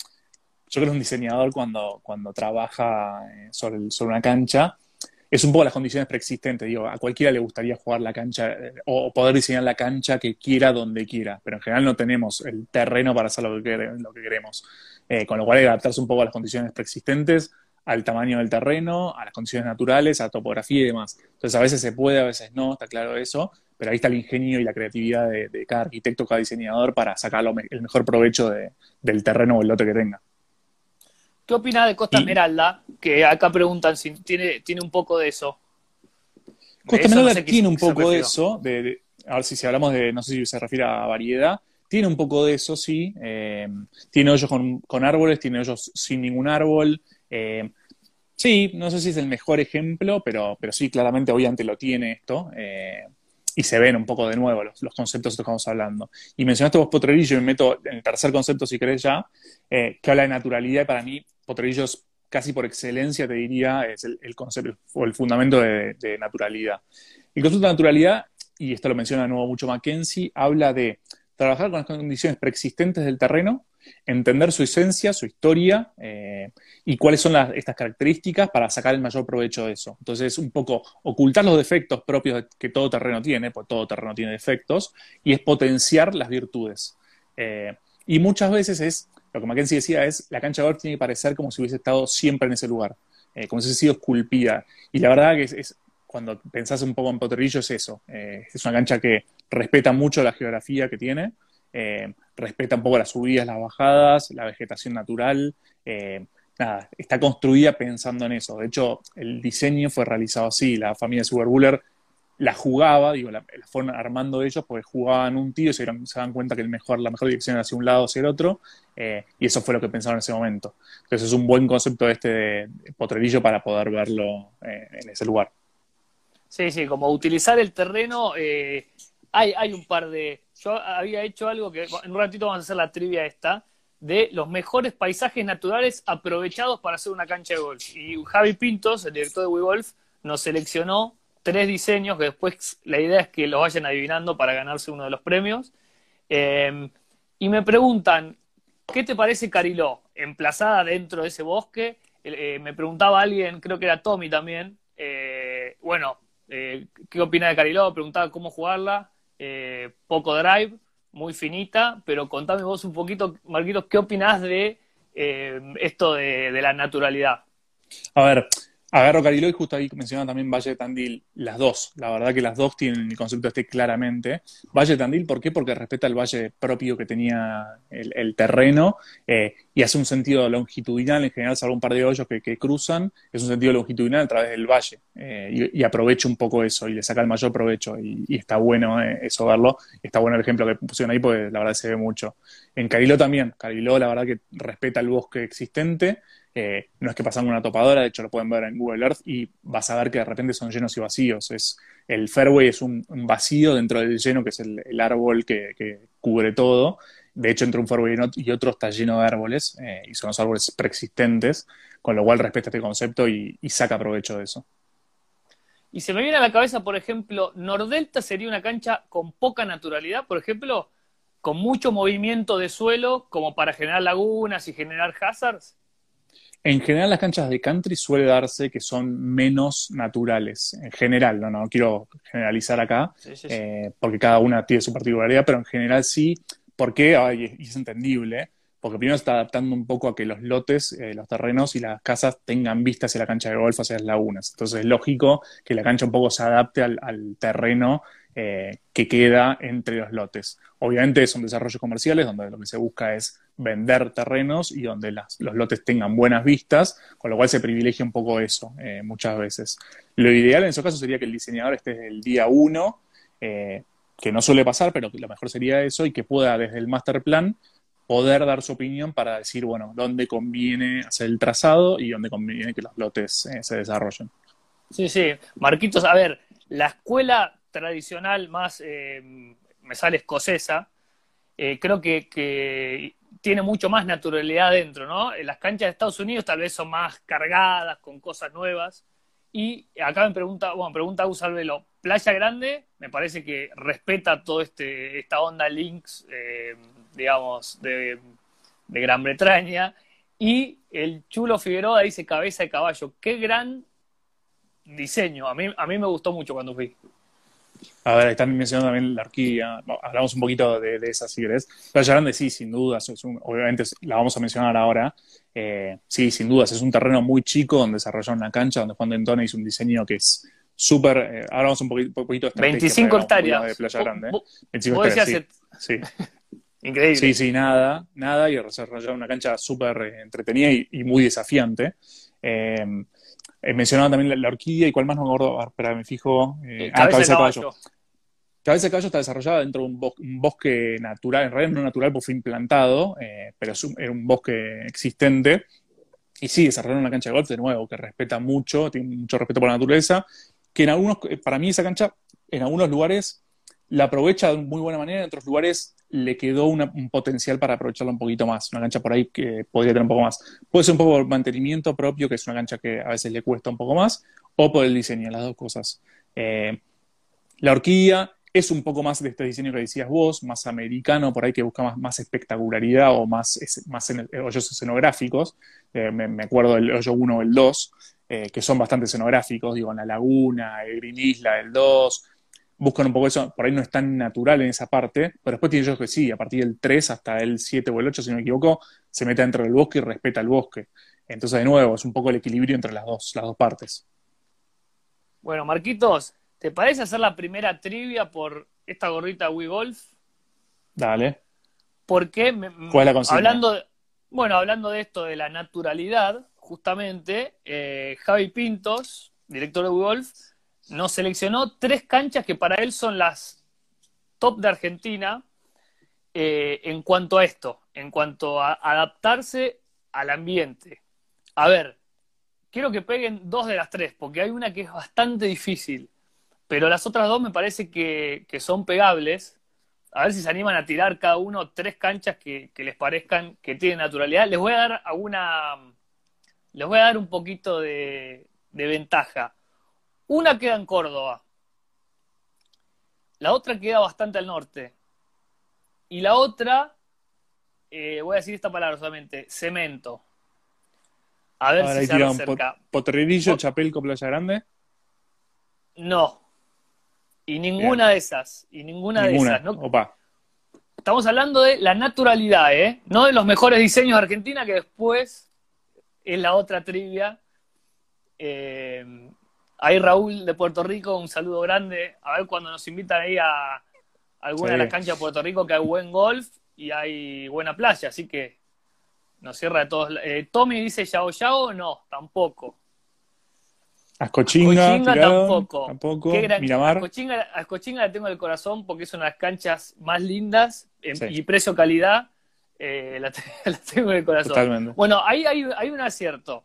yo creo que un diseñador cuando, cuando trabaja eh, sobre, sobre una cancha, es un poco las condiciones preexistentes. Digo, a cualquiera le gustaría jugar la cancha eh, o poder diseñar la cancha que quiera donde quiera, pero en general no tenemos el terreno para hacer lo que, queremos. Eh, con lo cual hay que adaptarse un poco a las condiciones preexistentes, al tamaño del terreno, a las condiciones naturales, a topografía y demás. Entonces a veces se puede, a veces no, está claro eso, pero ahí está el ingenio y la creatividad de, cada arquitecto, cada diseñador para sacar el mejor provecho del terreno o el lote que tenga. ¿Qué opinas de Costa Esmeralda? Que acá preguntan si tiene, tiene un poco de eso. Costa Esmeralda tiene un poco de eso. De, a ver si, si hablamos de, no sé si se refiere a variedad. Tiene un poco de eso, sí. Eh, tiene hoyos con, árboles, tiene hoyos sin ningún árbol. Eh, sí, no sé si es el mejor ejemplo, pero, pero sí, claramente obviamente lo tiene esto. Eh, y se ven un poco de nuevo los, conceptos que estamos hablando. Y mencionaste vos Potrerillo, y me meto en el tercer concepto, si querés ya, que habla de naturalidad, y para mí Potrerillos casi por excelencia, te diría, es el, concepto o el fundamento de, naturalidad. El concepto de naturalidad, y esto lo menciona de nuevo mucho Mackenzie, habla de trabajar con las condiciones preexistentes del terreno, entender su esencia, su historia eh, y cuáles son estas características para sacar el mayor provecho de eso. Entonces, un poco ocultar los defectos propios que todo terreno tiene, porque todo terreno tiene defectos, y es potenciar las virtudes. Eh, y muchas veces es lo que Mackenzie decía es, la cancha de golf tiene que parecer como si hubiese estado siempre en ese lugar, eh, como si hubiese sido esculpida. Y la verdad que es, cuando pensás un poco en Potrerillo es eso. Eh, es una cancha que respeta mucho la geografía que tiene, eh, respeta un poco las subidas, las bajadas, la vegetación natural. nada, está construida pensando en eso. De hecho, el diseño fue realizado así. La familia Superbuller la jugaba, digo, la, fueron armando ellos porque jugaban un tiro y se, dan cuenta que el mejor, la mejor dirección era hacia un lado o hacia el otro, eh, y eso fue lo que pensaron en ese momento. Entonces es un buen concepto este de, potrerillo para poder verlo eh, en ese lugar. Sí, sí, como utilizar el terreno, eh, hay, hay un par de... Yo había hecho algo que en un ratito vamos a hacer la trivia esta, de los mejores paisajes naturales aprovechados para hacer una cancha de golf. Y Javi Pintos, el director de WeGolf, nos seleccionó tres diseños que después la idea es que los vayan adivinando para ganarse uno de los premios. Em, y me preguntan, ¿qué te parece Cariló? Emplazada dentro de ese bosque. Eh, me preguntaba alguien, creo que era Tommy también, eh, bueno, eh, ¿qué opina de Cariló? Preguntaba cómo jugarla. poco drive, muy finita, pero contame vos un poquito, Marquitos, ¿qué opinás de esto de, de la naturalidad. A ver, Agarro Cariló y justo ahí mencionaba también Valle de Tandil, las dos, la verdad que las dos tienen el concepto este claramente. Valle de Tandil, ¿por qué? Porque respeta el valle propio que tenía el, terreno eh, y hace un sentido longitudinal, en general, salvo un par de hoyos que, cruzan, es un sentido longitudinal a través del valle eh, y, aprovecha un poco eso y le saca el mayor provecho y, está bueno eh, eso verlo. Está bueno el ejemplo que pusieron ahí porque la verdad se ve mucho. En Cariló también, Cariló la verdad que respeta el bosque existente no es que pasan una topadora, de hecho lo pueden ver en Google Earth y vas a ver que de repente son llenos y vacíos. Es, el fairway es un, vacío dentro del lleno, que es el, árbol que, cubre todo. De hecho, entre un fairway y otro está lleno de árboles eh, y son los árboles preexistentes, con lo cual respeta este concepto y, saca provecho de eso. Y se me viene a la cabeza, por ejemplo, Nordelta sería una cancha con poca naturalidad, por ejemplo, con mucho movimiento de suelo, como para generar lagunas y generar hazards. En general, las canchas de country suele darse que son menos naturales. En general, no, no quiero generalizar acá, eh, porque cada una tiene su particularidad, pero en general sí. ¿Por qué? y es entendible. Porque primero está adaptando un poco a que los lotes, eh, los terrenos y las casas tengan vista hacia la cancha de golf, hacia las lagunas. Entonces es lógico que la cancha un poco se adapte al, al terreno eh, que queda entre los lotes. Obviamente son desarrollos comerciales donde lo que se busca es vender terrenos y donde los lotes tengan buenas vistas, con lo cual se privilegia un poco eso eh, muchas veces. Lo ideal en esos casos sería que el diseñador esté desde el día uno, eh, que no suele pasar, pero lo mejor sería eso, y que pueda desde el master plan poder dar su opinión para decir, bueno, dónde conviene hacer el trazado y dónde conviene que los lotes se desarrollen. Sí, sí. Marquitos, a ver, la escuela tradicional más, eh, me sale escocesa, eh, creo que, tiene mucho más naturalidad dentro, ¿no? Las canchas de Estados Unidos tal vez son más cargadas, con cosas nuevas. Y acá me pregunta, bueno, pregunta Gus Alvelo, Playa Grande, me parece que respeta todo este, esta onda links, eh, digamos, de, de Gran Bretaña. Y el Chulo Figueroa dice cabeza de caballo. Qué gran diseño. A mí, a mí me gustó mucho cuando fui. A ver, están mencionando también la orquídea. Hablamos un poquito de, de esa, si querés. Playa Grande, sí, sin duda. obviamente la vamos a mencionar ahora. Eh, sí, sin dudas. Es un terreno muy chico donde desarrollaron una cancha, donde Juan Dentone hizo un diseño que es súper. Eh, ahora vamos un poquito, un poquito de 25 hectáreas. De Playa Grande. 25 hectáreas, sí. Increíble. Sí, sí, nada, nada. Y desarrollaron una cancha súper eh, entretenida y, muy desafiante. Eh, eh, mencionaba también la, orquídea y cuál más no me acuerdo, espera, me fijo. Eh, eh ah, cabeza de caballo. Cabeza de caballo está desarrollada dentro de un, bosque, natural, en realidad no natural porque fue implantado, eh, pero es un, era un bosque existente. Y sí, desarrollaron una cancha de golf de nuevo, que respeta mucho, tiene mucho respeto por la naturaleza, que en algunos, para mí esa cancha, en algunos lugares la aprovecha de muy buena manera, en otros lugares le quedó un potencial para aprovecharlo un poquito más. Una cancha por ahí que podría tener un poco más. Puede ser un poco por mantenimiento propio, que es una cancha que a veces le cuesta un poco más, o por el diseño, las dos cosas. Eh, la horquilla es un poco más de este diseño que decías vos, más americano, por ahí que busca más, más espectacularidad o más, más hoyos escenográficos. Eh, me, acuerdo del hoyo 1 o el 2, eh, que son bastante escenográficos, digo, en la laguna, el Green Isla, el 2, buscan un poco eso, por ahí no es tan natural en esa parte, pero después tiene ellos que sí, a partir del 3 hasta el 7 o el 8, si no me equivoco, se mete dentro del bosque y respeta el bosque. Entonces, de nuevo, es un poco el equilibrio entre las dos, las dos partes. Bueno, Marquitos, ¿te parece hacer la primera trivia por esta gorrita Wii Golf? Dale. Porque, ¿Cuál es la consigna? Hablando bueno, hablando de esto de la naturalidad, justamente, eh, Javi Pintos, director de Wii Golf, nos seleccionó tres canchas que para él son las top de Argentina eh, en cuanto a esto, en cuanto a adaptarse al ambiente. A ver, quiero que peguen dos de las tres, porque hay una que es bastante difícil, pero las otras dos me parece que, son pegables. A ver si se animan a tirar cada uno tres canchas que, les parezcan que tienen naturalidad. Les voy a dar alguna. Les voy a dar un poquito de ventaja. Una queda en Córdoba, la otra queda bastante al norte, y la otra, eh, voy a decir esta palabra solamente, cemento. A ver si se acerca. ¿Potrerillo, Chapelco, Playa Grande? No. Y ninguna de esas. Y ninguna, de esas. ¿no? estamos hablando de la naturalidad, ¿eh? No de los mejores diseños de Argentina, que después es la otra trivia. Eh, ahí Raúl de Puerto Rico, un saludo grande. A ver cuando nos invitan ahí a alguna de las canchas de Puerto Rico que hay buen golf y hay buena playa, así que nos cierra de todos. Eh, Tommy dice Yao Yao, no, tampoco. Ascochinga, Ascochinga tirado, tampoco. tampoco. Qué gran- Miramar, Ascochinga, Ascochinga la tengo en el corazón porque es una de las canchas más lindas Sí. y precio-calidad. eh, la, te- la tengo en el corazón. totalmente. Bueno, ahí hay, hay un acierto.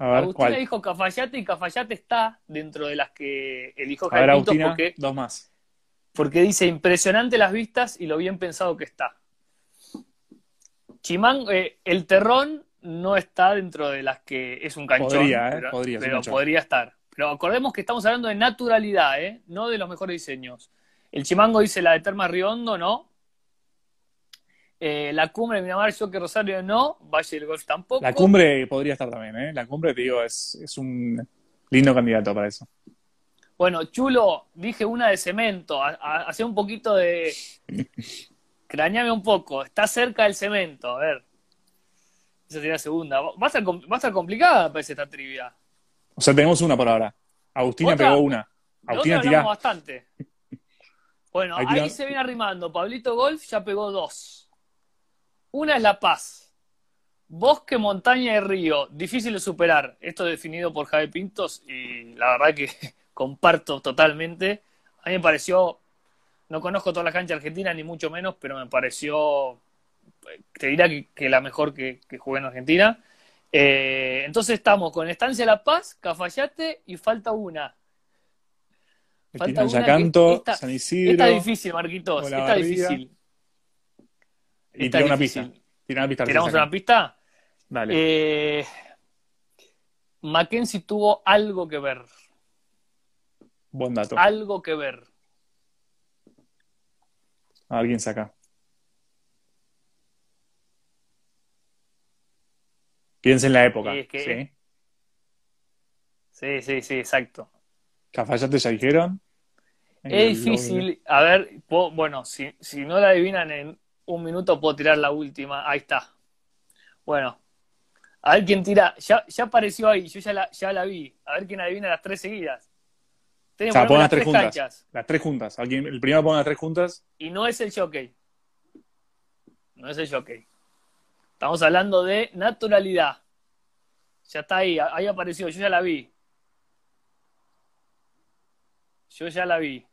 A ver, Agustina ¿cuál? dijo Cafayate y Cafayate está dentro de las que eligió A ver, Jaime Agustina, porque, dos más. porque dice impresionante las vistas y lo bien pensado que está. Chimán, eh, el terrón no está dentro de las que es un canchón, Podría, ¿eh? pero, Podría, pero podría estar. Pero acordemos que estamos hablando de naturalidad, ¿eh? no de los mejores diseños. El Chimango dice la de Termas Riondo, no. Eh, la cumbre de Miramar, yo que Rosario no. Valle del Golf tampoco. La cumbre podría estar también, ¿eh? La cumbre, te digo, es, es un lindo candidato para eso. Bueno, Chulo, dije una de cemento. Ha- ha- Hacía un poquito de. Crañame un poco. Está cerca del cemento. A ver. Esa sería la segunda. Va a estar, va a estar complicada, parece, esta trivia. O sea, tenemos una por ahora. Agustina ¿Otra? pegó una. Agustina tirá. bastante. Bueno, Ahí ahí se viene arrimando. Pablito Golf ya pegó dos. Una es La Paz. Bosque, montaña y río. Difícil de superar. Esto definido por Javi Pintos y la verdad que comparto totalmente. A mí me pareció, no conozco toda la cancha argentina ni mucho menos, pero me pareció, te diría que, que la mejor que, que jugué en Argentina. Eh, entonces estamos con Estancia La Paz, Cafayate y falta una. Falta una Yacanto, que esta- San Isidro. Esta es difícil, Marquitos. Esta Olavarría. es difícil. Y tira una pista. Tira una pista. ¿Tiramos una pista? Dale. Eh, Mackenzie tuvo algo que ver. Buen dato. Algo que ver. A ver quién saca. Piensa en la época. Sí, es que- ¿sí? Sí, sí, sí, exacto. Cafayate ya dijeron. Es difícil. A ver, bueno, si, si no la adivinan en un minuto, puedo tirar la última. Ahí está. Bueno, a ver quién tira. Ya, ya apareció ahí, yo ya la, ya la vi. A ver quién adivina las tres seguidas. O Tienen sea, que pongan poner las tres juntas. canchas. Las tres juntas. Alguien, el primero pone las tres juntas. Y no es el jockey. No es el jockey. Estamos hablando de naturalidad. Ya está ahí, ahí apareció, yo ya la vi. Yo ya la vi.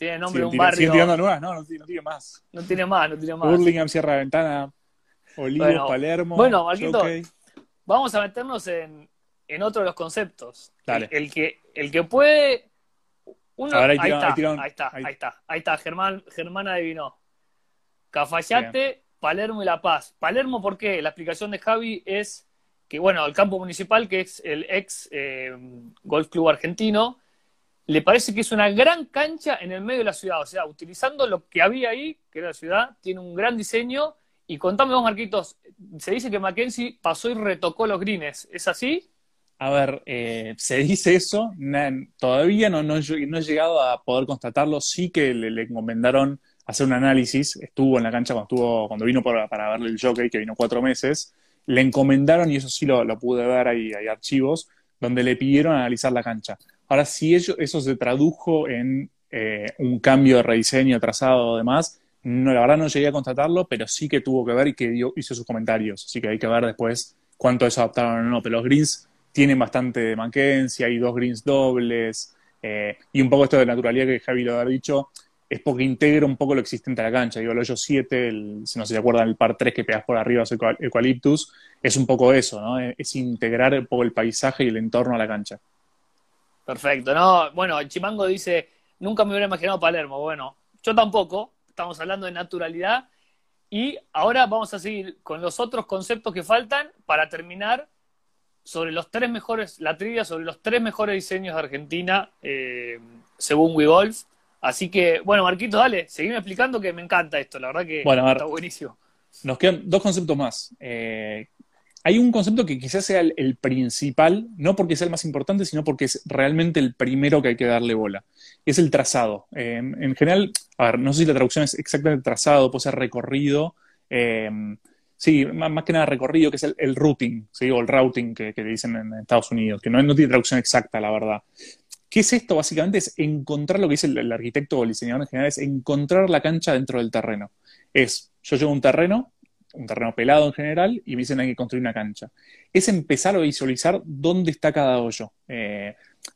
Tiene nombre de un barrio. siguen tirando nuevas. No, no, no tiene más. No tiene más, no tiene más. Burlingame, Sierra Ventana, Olivos, Bueno, Palermo. bueno, Marquito. Vamos a meternos en, en otro de los conceptos. Dale. El, el que, el que puede. Uno, ver, ahí ahí, tira- está, ahí tira un- ahí está, ahí- ahí está, ahí está. Germán, Germán adivinó. Cafayate, Palermo y La Paz. Palermo, ¿por qué? La explicación de Javi es que, bueno, el campo municipal, que es el ex eh, Golf Club Argentino, le parece que es una gran cancha en el medio de la ciudad. O sea, utilizando lo que había ahí, que era la ciudad, tiene un gran diseño. Y contame vos, Marquitos, se dice que Mackenzie pasó y retocó los greens. ¿Es así? A ver, eh, se dice eso, todavía no, no, he- llegado a poder constatarlo, sí que le, le encomendaron hacer un análisis, estuvo en la cancha cuando, estuvo, cuando vino para, para verle el jockey, que vino cuatro meses, le encomendaron, y eso sí lo, lo pude ver, hay, hay archivos, donde le pidieron analizar la cancha. Ahora, si eso se tradujo en eh, un cambio de rediseño, trazado demás, no, la verdad no llegué a constatarlo, pero sí que tuvo que ver y que hizo sus comentarios, así que hay que ver después cuánto eso adaptaron o no, pero los greens tienen bastante Mackenzie, hay dos greens dobles, eh, y un poco esto de naturalidad que Javi lo ha dicho, es porque integra un poco lo existente a la cancha. Digo, el hoyo 7, el, si no se acuerdan, el par 3 que pegas por arriba, es eucal- eucaliptus, es un poco eso, ¿no? Es integrar un poco el paisaje y el entorno a la cancha. Perfecto. No, bueno, Chimango dice, nunca me hubiera imaginado Palermo. Bueno, yo tampoco. Estamos hablando de naturalidad. Y ahora vamos a seguir con los otros conceptos que faltan para terminar sobre los tres mejores, la trivia sobre los tres mejores diseños de Argentina, eh, según WeGolf. Así que, bueno, Marquito, dale, seguime explicando que me encanta esto, la verdad que Bueno, está buenísimo. Nos quedan dos conceptos más. Eh, hay un concepto que quizás sea el, principal, no porque sea el más importante, sino porque es realmente el primero que hay que darle bola. Es el trazado. en general, a ver, no sé si la traducción es exactamente trazado, puede ser recorrido. Eh, sí, más, que nada recorrido, que es el, routing, ¿sí? o el routing que, que, dicen en Estados Unidos, que no, no, tiene traducción exacta, la verdad. ¿Qué es esto? Básicamente es encontrar lo que dice el, arquitecto o el diseñador en general, es encontrar la cancha dentro del terreno. Es, yo llevo un terreno, un terreno pelado en general, y me dicen hay que construir una cancha. Es empezar a visualizar dónde está cada hoyo. Eh,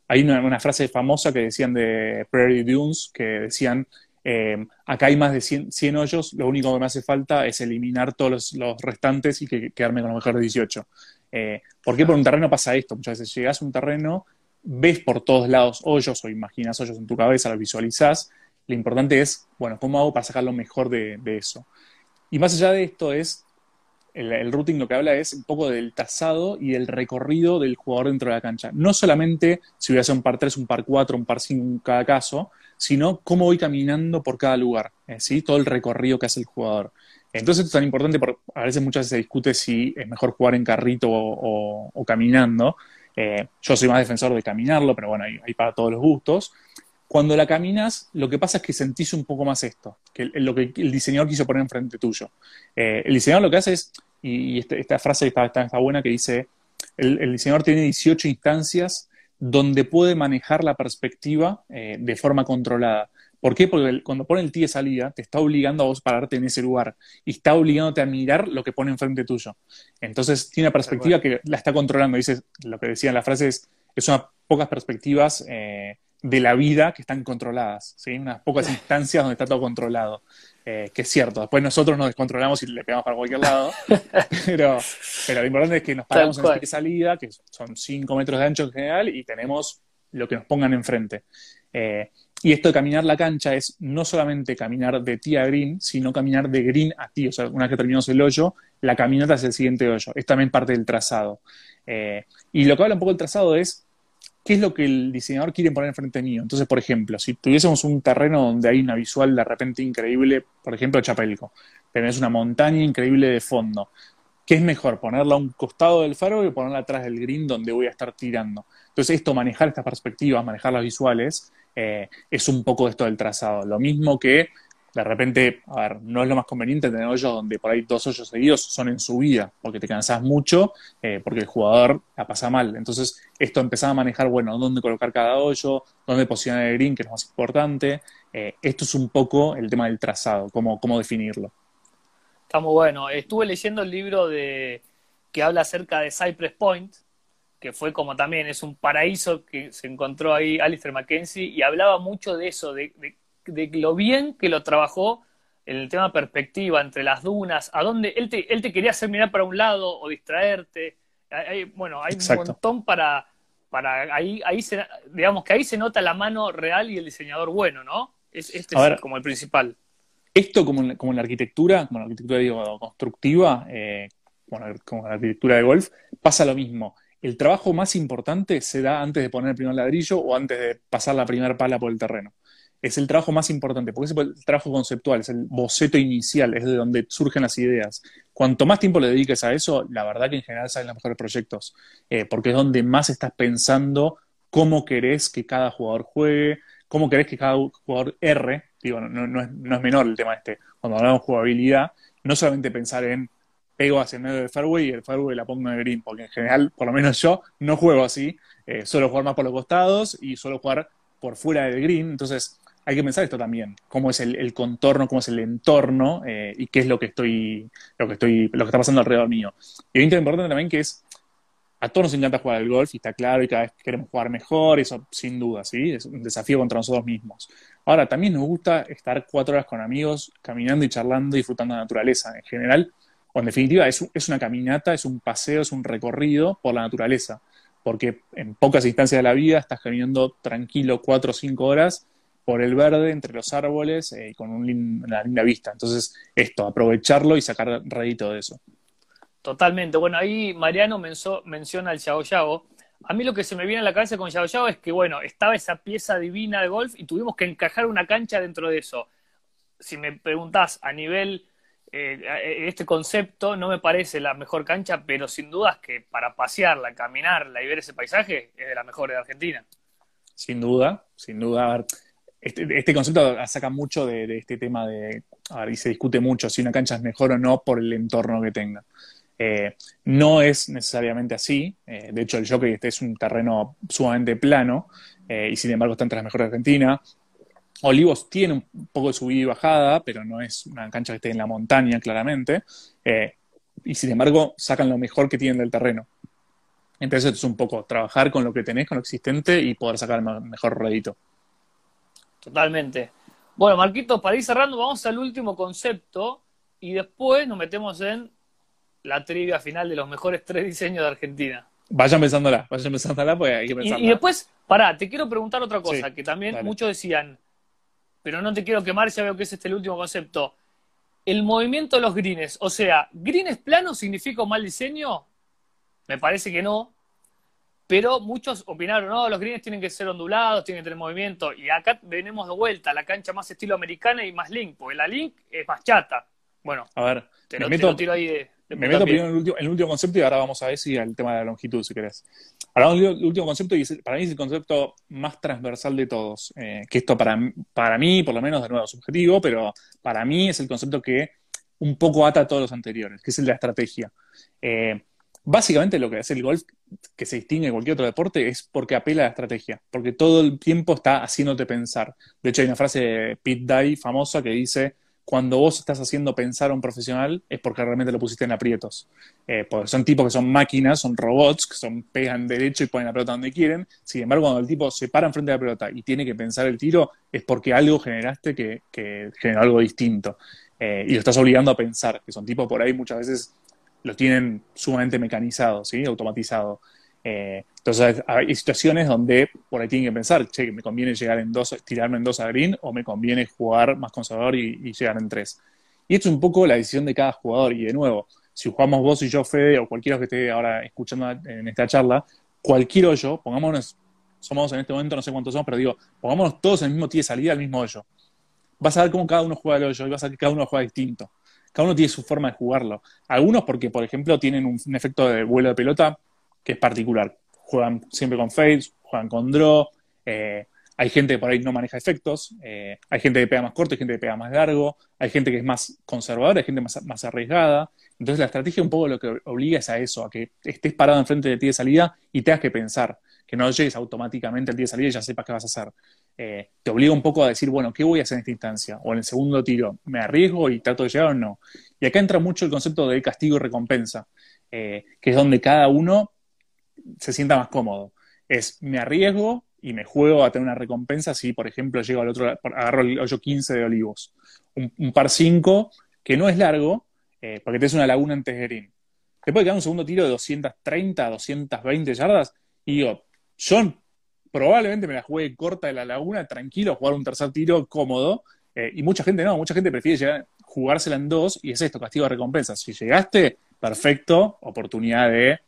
hay una, frase famosa que decían de Prairie Dunes, que decían, eh, acá hay más de 100, hoyos, lo único que me hace falta es eliminar todos los, restantes y que, quedarme con los mejores 18. Eh, ¿Por qué por un terreno pasa esto? Muchas veces llegas a un terreno, ves por todos lados hoyos o imaginas hoyos en tu cabeza, los visualizás. Lo importante es, bueno, ¿cómo hago para sacar lo mejor de, eso? Y más allá de esto es, el, routing lo que habla es un poco del tasado y el recorrido del jugador dentro de la cancha. No solamente si voy a hacer un par 3, un par 4, un par 5 en cada caso, sino cómo voy caminando por cada lugar, eh, ¿sí? todo el recorrido que hace el jugador. Entonces esto es tan importante porque a veces muchas veces se discute si es mejor jugar en carrito o, caminando. Eh, yo soy más defensor de caminarlo, pero bueno, hay, para todos los gustos. Cuando la caminas, lo que pasa es que sentís un poco más esto, que lo que el diseñador quiso poner enfrente tuyo. Eh, el diseñador lo que hace es, y, este, esta, frase está, está, buena, que dice, el, el diseñador tiene 18 instancias donde puede manejar la perspectiva eh, de forma controlada. ¿Por qué? Porque cuando pone el ti de salida, te está obligando a vos pararte en ese lugar y está obligándote a mirar lo que pone enfrente tuyo. Entonces, tiene una perspectiva que la está controlando. Dice, lo que decía en la frase es, es unas pocas perspectivas eh, de la vida que están controladas, ¿sí? unas pocas instancias donde está todo controlado. Eh, que es cierto, después nosotros nos descontrolamos y le pegamos para cualquier lado, pero, pero lo importante es que nos paramos en esta salida, que son 5 metros de ancho en general, y tenemos lo que nos pongan enfrente. Eh, y esto de caminar la cancha es no solamente caminar de ti a green, sino caminar de green a ti. O sea, una vez que terminamos el hoyo, la caminata es el siguiente hoyo. Es también parte del trazado. Eh, y lo que habla un poco del trazado es qué es lo que el diseñador quiere poner enfrente mío. Entonces, por ejemplo, si tuviésemos un terreno donde hay una visual de repente increíble, por ejemplo, Chapelco, tenés una montaña increíble de fondo, ¿qué es mejor? ¿Ponerla a un costado del faro o ponerla atrás del green donde voy a estar tirando? Entonces, esto, manejar estas perspectivas, manejar las visuales, eh, es un poco esto del trazado. Lo mismo que de repente, a ver, no es lo más conveniente tener hoyos donde por ahí dos hoyos seguidos son en subida, porque te cansás mucho, eh, porque el jugador la pasa mal. Entonces, esto empezaba a manejar, bueno, dónde colocar cada hoyo, dónde posicionar el green, que es lo más importante. Eh, esto es un poco el tema del trazado, cómo, cómo definirlo. Está muy bueno. Estuve leyendo el libro de que habla acerca de Cypress Point, que fue como también es un paraíso que se encontró ahí Alistair Mackenzie, y hablaba mucho de eso, de de lo bien que lo trabajó en el tema perspectiva, entre las dunas, a dónde él te, él te quería hacer mirar para un lado o distraerte. Hay, bueno, hay un montón para, para ahí, ahí se, digamos que ahí se nota la mano real y el diseñador bueno, ¿no? Es, este es como el principal. Esto como en, como en la arquitectura, como en la arquitectura digo, constructiva, eh, como, en la arquitectura de golf, pasa lo mismo. El trabajo más importante se da antes de poner el primer ladrillo o antes de pasar la primera pala por el terreno es el trabajo más importante, porque es el trabajo conceptual, es el boceto inicial, es de donde surgen las ideas. Cuanto más tiempo le dediques a eso, la verdad que en general salen los mejores proyectos, eh, porque es donde más estás pensando cómo querés que cada jugador juegue, cómo querés que cada jugador erre. Digo, no, es, menor el tema este. Cuando hablamos de jugabilidad, no solamente pensar en pego hacia el medio del fairway y el fairway la pongo en el green, porque en general, por lo menos yo, no juego así. Eh, suelo jugar más por los costados y suelo jugar por fuera del green. Entonces, hay que pensar esto también, cómo es el, contorno, cómo es el entorno eh, y qué es lo que estoy, lo que estoy, lo que está pasando alrededor mío. Y hay un importante también que es, a todos nos encanta jugar al golf y está claro y cada vez queremos jugar mejor, eso sin duda, ¿sí? Es un desafío contra nosotros mismos. Ahora, también nos gusta estar cuatro horas con amigos, caminando y charlando, disfrutando de la naturaleza. En general, o en definitiva, es, es una caminata, es un paseo, es un recorrido por la naturaleza. Porque en pocas instancias de la vida estás caminando tranquilo cuatro o cinco horas por el verde, entre los árboles, eh, con una linda vista. Entonces, esto, aprovecharlo y sacar rédito de eso. Totalmente. Bueno, ahí Mariano menciona el Yao Yao. A mí lo que se me viene a la cabeza con Yao Yao es que, bueno, estaba esa pieza divina de golf y tuvimos que encajar una cancha dentro de eso. Si me preguntás a nivel eh, este concepto no me parece la mejor cancha, pero sin dudas que para pasearla, caminarla y ver ese paisaje es de las mejores de Argentina. Sin duda, sin duda. Este, este, concepto saca mucho de, este tema de, y se discute mucho si una cancha es mejor o no por el entorno que tenga. Eh, no es necesariamente así. Eh, de hecho, el jockey este es un terreno sumamente plano y sin embargo está entre las mejores de Argentina. Olivos tiene un poco de subida y bajada, pero no es una cancha que esté en la montaña, claramente. Eh, y sin embargo, sacan lo mejor que tienen del terreno. Entonces es un poco trabajar con lo que tenés, con lo existente y poder sacar el mejor redito. Totalmente. Bueno, Marquito, para ir cerrando, vamos al último concepto y después nos metemos en la trivia final de los mejores tres diseños de Argentina. Vayan pensándola, vayan pensándola porque hay que pensarla. Y, después, pará, te quiero preguntar otra cosa, que también muchos decían, pero no te quiero quemar, ya veo que es este el último concepto. El movimiento de los greens, o sea, ¿greens plano significa un mal diseño? Me parece que no. Pero muchos opinaron, no, los greens tienen que ser ondulados, tienen que tener movimiento. Y acá venimos de vuelta a la cancha más estilo americana y más link, porque la link es más chata. Bueno, a ver, te lo, meto, tiro ahí de, me meto primero en el, último, el, último, concepto y ahora vamos a ver si al tema de la longitud, si querés. Hablamos del último concepto y para mí es el concepto más transversal de todos. Eh, que esto para, para mí, por lo menos, de nuevo, subjetivo, pero para mí es el concepto que un poco ata a todos los anteriores, que es el de la estrategia. Eh, básicamente lo que hace el golf, que se distingue de cualquier otro deporte, es porque apela a la estrategia, porque todo el tiempo está haciéndote pensar. De hecho, hay una frase de Pete Dye famosa que dice, cuando vos estás haciendo pensar a un profesional es porque realmente lo pusiste en aprietos. Eh, porque son tipos que son máquinas, son robots, que son, pegan derecho y ponen la pelota donde quieren. Sin embargo, cuando el tipo se para enfrente de la pelota y tiene que pensar el tiro, es porque algo generaste que, que generó algo distinto. Eh, y lo estás obligando a pensar, que son tipos por ahí muchas veces lo tienen sumamente mecanizado, ¿sí? automatizado. Eh, entonces hay situaciones donde por ahí tienen que pensar, che, me conviene llegar en dos, tirarme en dos a green o me conviene jugar más conservador y, llegar en tres. Y esto es un poco la decisión de cada jugador. Y de nuevo, si jugamos vos y yo, Fede, o cualquiera que esté ahora escuchando en esta charla, cualquier hoyo, pongámonos, somos en este momento no sé cuántos somos, pero digo, pongámonos todos en el mismo tee de salida, al mismo hoyo. Vas a ver cómo cada uno juega el hoyo y vas a ver que cada uno juega distinto. Cada uno tiene su forma de jugarlo. Algunos porque, por ejemplo, tienen un efecto de vuelo de pelota que es particular. Juegan siempre con fades, juegan con draw. Eh, hay gente que por ahí no maneja efectos. Eh, hay gente que pega más corto, hay gente que pega más largo. Hay gente que es más conservadora, hay gente más, arriesgada. Entonces la estrategia un poco lo que obliga es a eso, a que estés parado enfrente de ti de salida y tengas que pensar, que no llegues automáticamente al día de salida y ya sepas qué vas a hacer. Eh, te obliga un poco a decir, bueno, ¿qué voy a hacer en esta instancia? O en el segundo tiro, ¿me arriesgo y trato de llegar o no? Y acá entra mucho el concepto de castigo y recompensa, que es donde cada uno se sienta más cómodo. Es, me arriesgo y me juego a tener una recompensa si, por ejemplo, llego al otro, agarro el hoyo 15 de olivos. Un, par 5 que no es largo, eh, porque te es una laguna antes de green. Te puede quedar un segundo tiro de 230, 220 yardas y digo, yo probablemente me la juegue corta de la laguna, tranquilo, jugar un tercer tiro cómodo. Eh, y mucha gente no, mucha gente prefiere jugársela en dos y es esto, castigo de recompensa. Si llegaste, perfecto, oportunidad de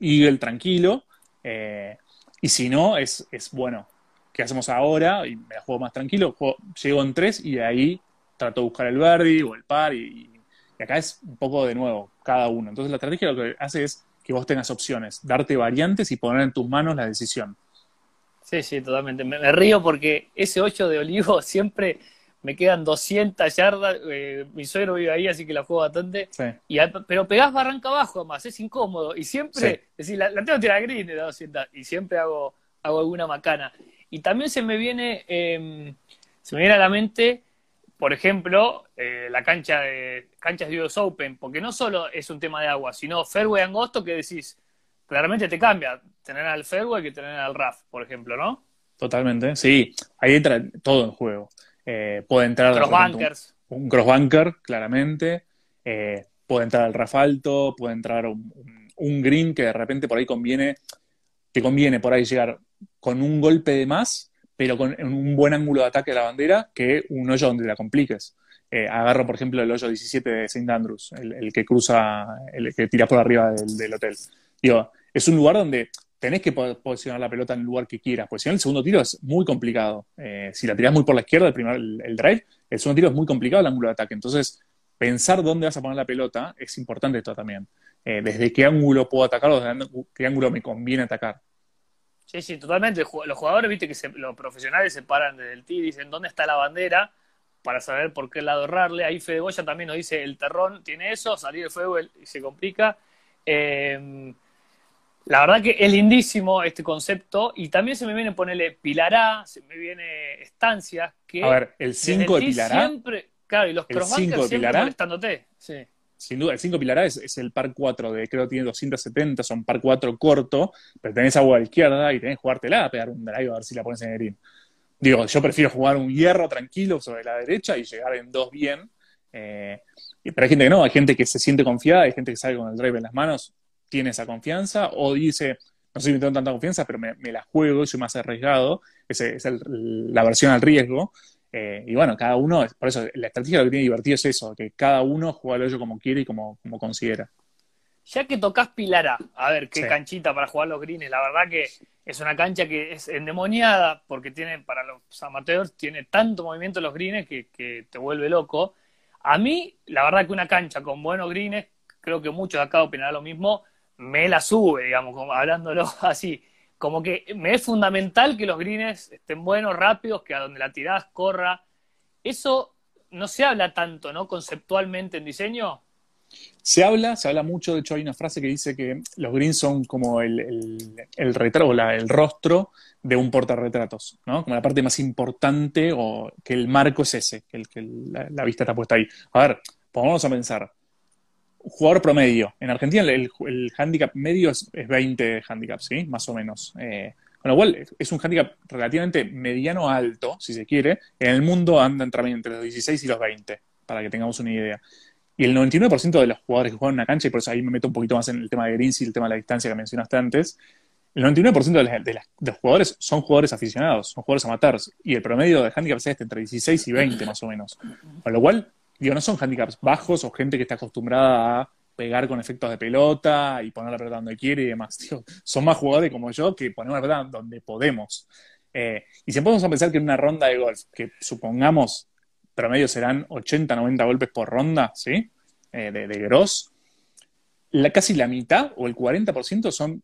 el tranquilo. Eh, y si no, es, es, bueno, ¿qué hacemos ahora? Y me la juego más tranquilo, llego en tres y de ahí trato de buscar el verde o el par. Y, acá es un poco de nuevo, cada uno. Entonces la estrategia lo que hace es que vos tengas opciones, darte variantes y poner en tus manos la decisión. Sí, sí, totalmente. Me, me río porque ese 8 de olivo siempre me quedan 200 yardas, eh, mi suegro vive ahí, así que la juego bastante, y, pero pegás barranca abajo además, es incómodo, y siempre, decir, la, tengo que tirar green de 200, y siempre hago, hago alguna macana. Y también se me viene, em, se me viene a la mente, por ejemplo, eh, la cancha de canchas de US Open, porque no solo es un tema de agua, sino fairway angosto que decís, claramente te cambia tener al fairway que tener al RAF, por ejemplo, ¿no? Totalmente, sí, ahí entra todo en juego. Eh, puede entrar Un, crossbunker, claramente. Eh, puede entrar al rafalto, puede entrar un, green que de repente por ahí conviene, te conviene por ahí llegar con un golpe de más, pero con un buen ángulo de ataque a la bandera, que un hoyo donde la compliques. Eh, agarro, por ejemplo, el hoyo 17 de St. Andrews, el, que cruza, el que tira por arriba del, del hotel. Digo, es un lugar donde tenés que posicionar la pelota en el lugar que quieras, porque si no el segundo tiro es muy complicado. Eh, si la tirás muy por la izquierda, el, primer, el, drive, el segundo tiro es muy complicado el ángulo de ataque. Entonces, pensar dónde vas a poner la pelota es importante esto también. Eh, desde qué ángulo puedo atacar o desde qué ángulo me conviene atacar. Sí, sí, totalmente. Los jugadores, viste que los profesionales se paran desde el tee y dicen dónde está la bandera para saber por qué lado errarle. Ahí Fede Goya también nos dice el terrón tiene eso, salir de fuego y se complica. Eh, la verdad que es lindísimo este concepto y también se me viene ponerle Pilará, se me viene Estancias, que... A ver, el 5 de Pilará... Siempre, claro, y los crossbankers siempre Pilará, molestándote, sí. Sin duda, el 5 Pilará es, el par 4 de, creo que tiene 270, son par 4 corto, pero tenés agua a la izquierda y tenés que jugártela a pegar un drive a ver si la pones en el green. Digo, yo prefiero jugar un hierro tranquilo sobre la derecha y llegar en dos bien. Eh, pero hay gente que no, hay gente que se siente confiada, hay gente que sale con el drive en las manos tiene esa confianza o dice, no sé si tengo tanta confianza, pero me, la juego y soy más arriesgado. Esa es la versión al riesgo. Eh, y bueno, cada uno, por eso la estrategia lo que tiene divertido es eso, que cada uno juega lo yo como quiere y como, como considera. Ya que tocas Pilará, a ver qué canchita para jugar los greens, la verdad que es una cancha que es endemoniada porque tiene, para los amateurs, tiene tanto movimiento los greens que, que te vuelve loco. A mí, la verdad que una cancha con buenos greens, creo que muchos acá opinarán lo mismo, me la sube, digamos, como hablándolo así. Como que me es fundamental que los greens estén buenos, rápidos, que a donde la tirás corra. Eso no se habla tanto, ¿no? Conceptualmente en diseño. Se habla, se habla mucho, de hecho hay una frase que dice que los greens son como el, retrato, el rostro de un portarretratos, ¿no? Como la parte más importante o que el marco es ese, que, el, que la, vista está puesta ahí. A ver, vamos a pensar, jugador promedio. En Argentina el, el handicap medio es, 20 handicaps, ¿sí? Más o menos. Eh, con lo cual es un handicap relativamente mediano alto, si se quiere. En el mundo andan también entre los 16 y los 20, para que tengamos una idea. Y el 99% de los jugadores que juegan en una cancha, y por eso ahí me meto un poquito más en el tema de greens y el tema de la distancia que mencionaste antes, el 99% de, de, los jugadores son jugadores aficionados, son jugadores amateurs, y el promedio de handicap es este, entre 16 y 20 más o menos. Con lo cual, digo, no son handicaps bajos o gente que está acostumbrada a pegar con efectos de pelota y poner la pelota donde quiere y demás. son más jugadores como yo que ponemos la pelota donde podemos. Eh, y si empezamos a pensar que en una ronda de golf, que supongamos promedio serán 80, 90 golpes por ronda, ¿sí? Eh, de, de gross, la, casi la mitad o el 40% son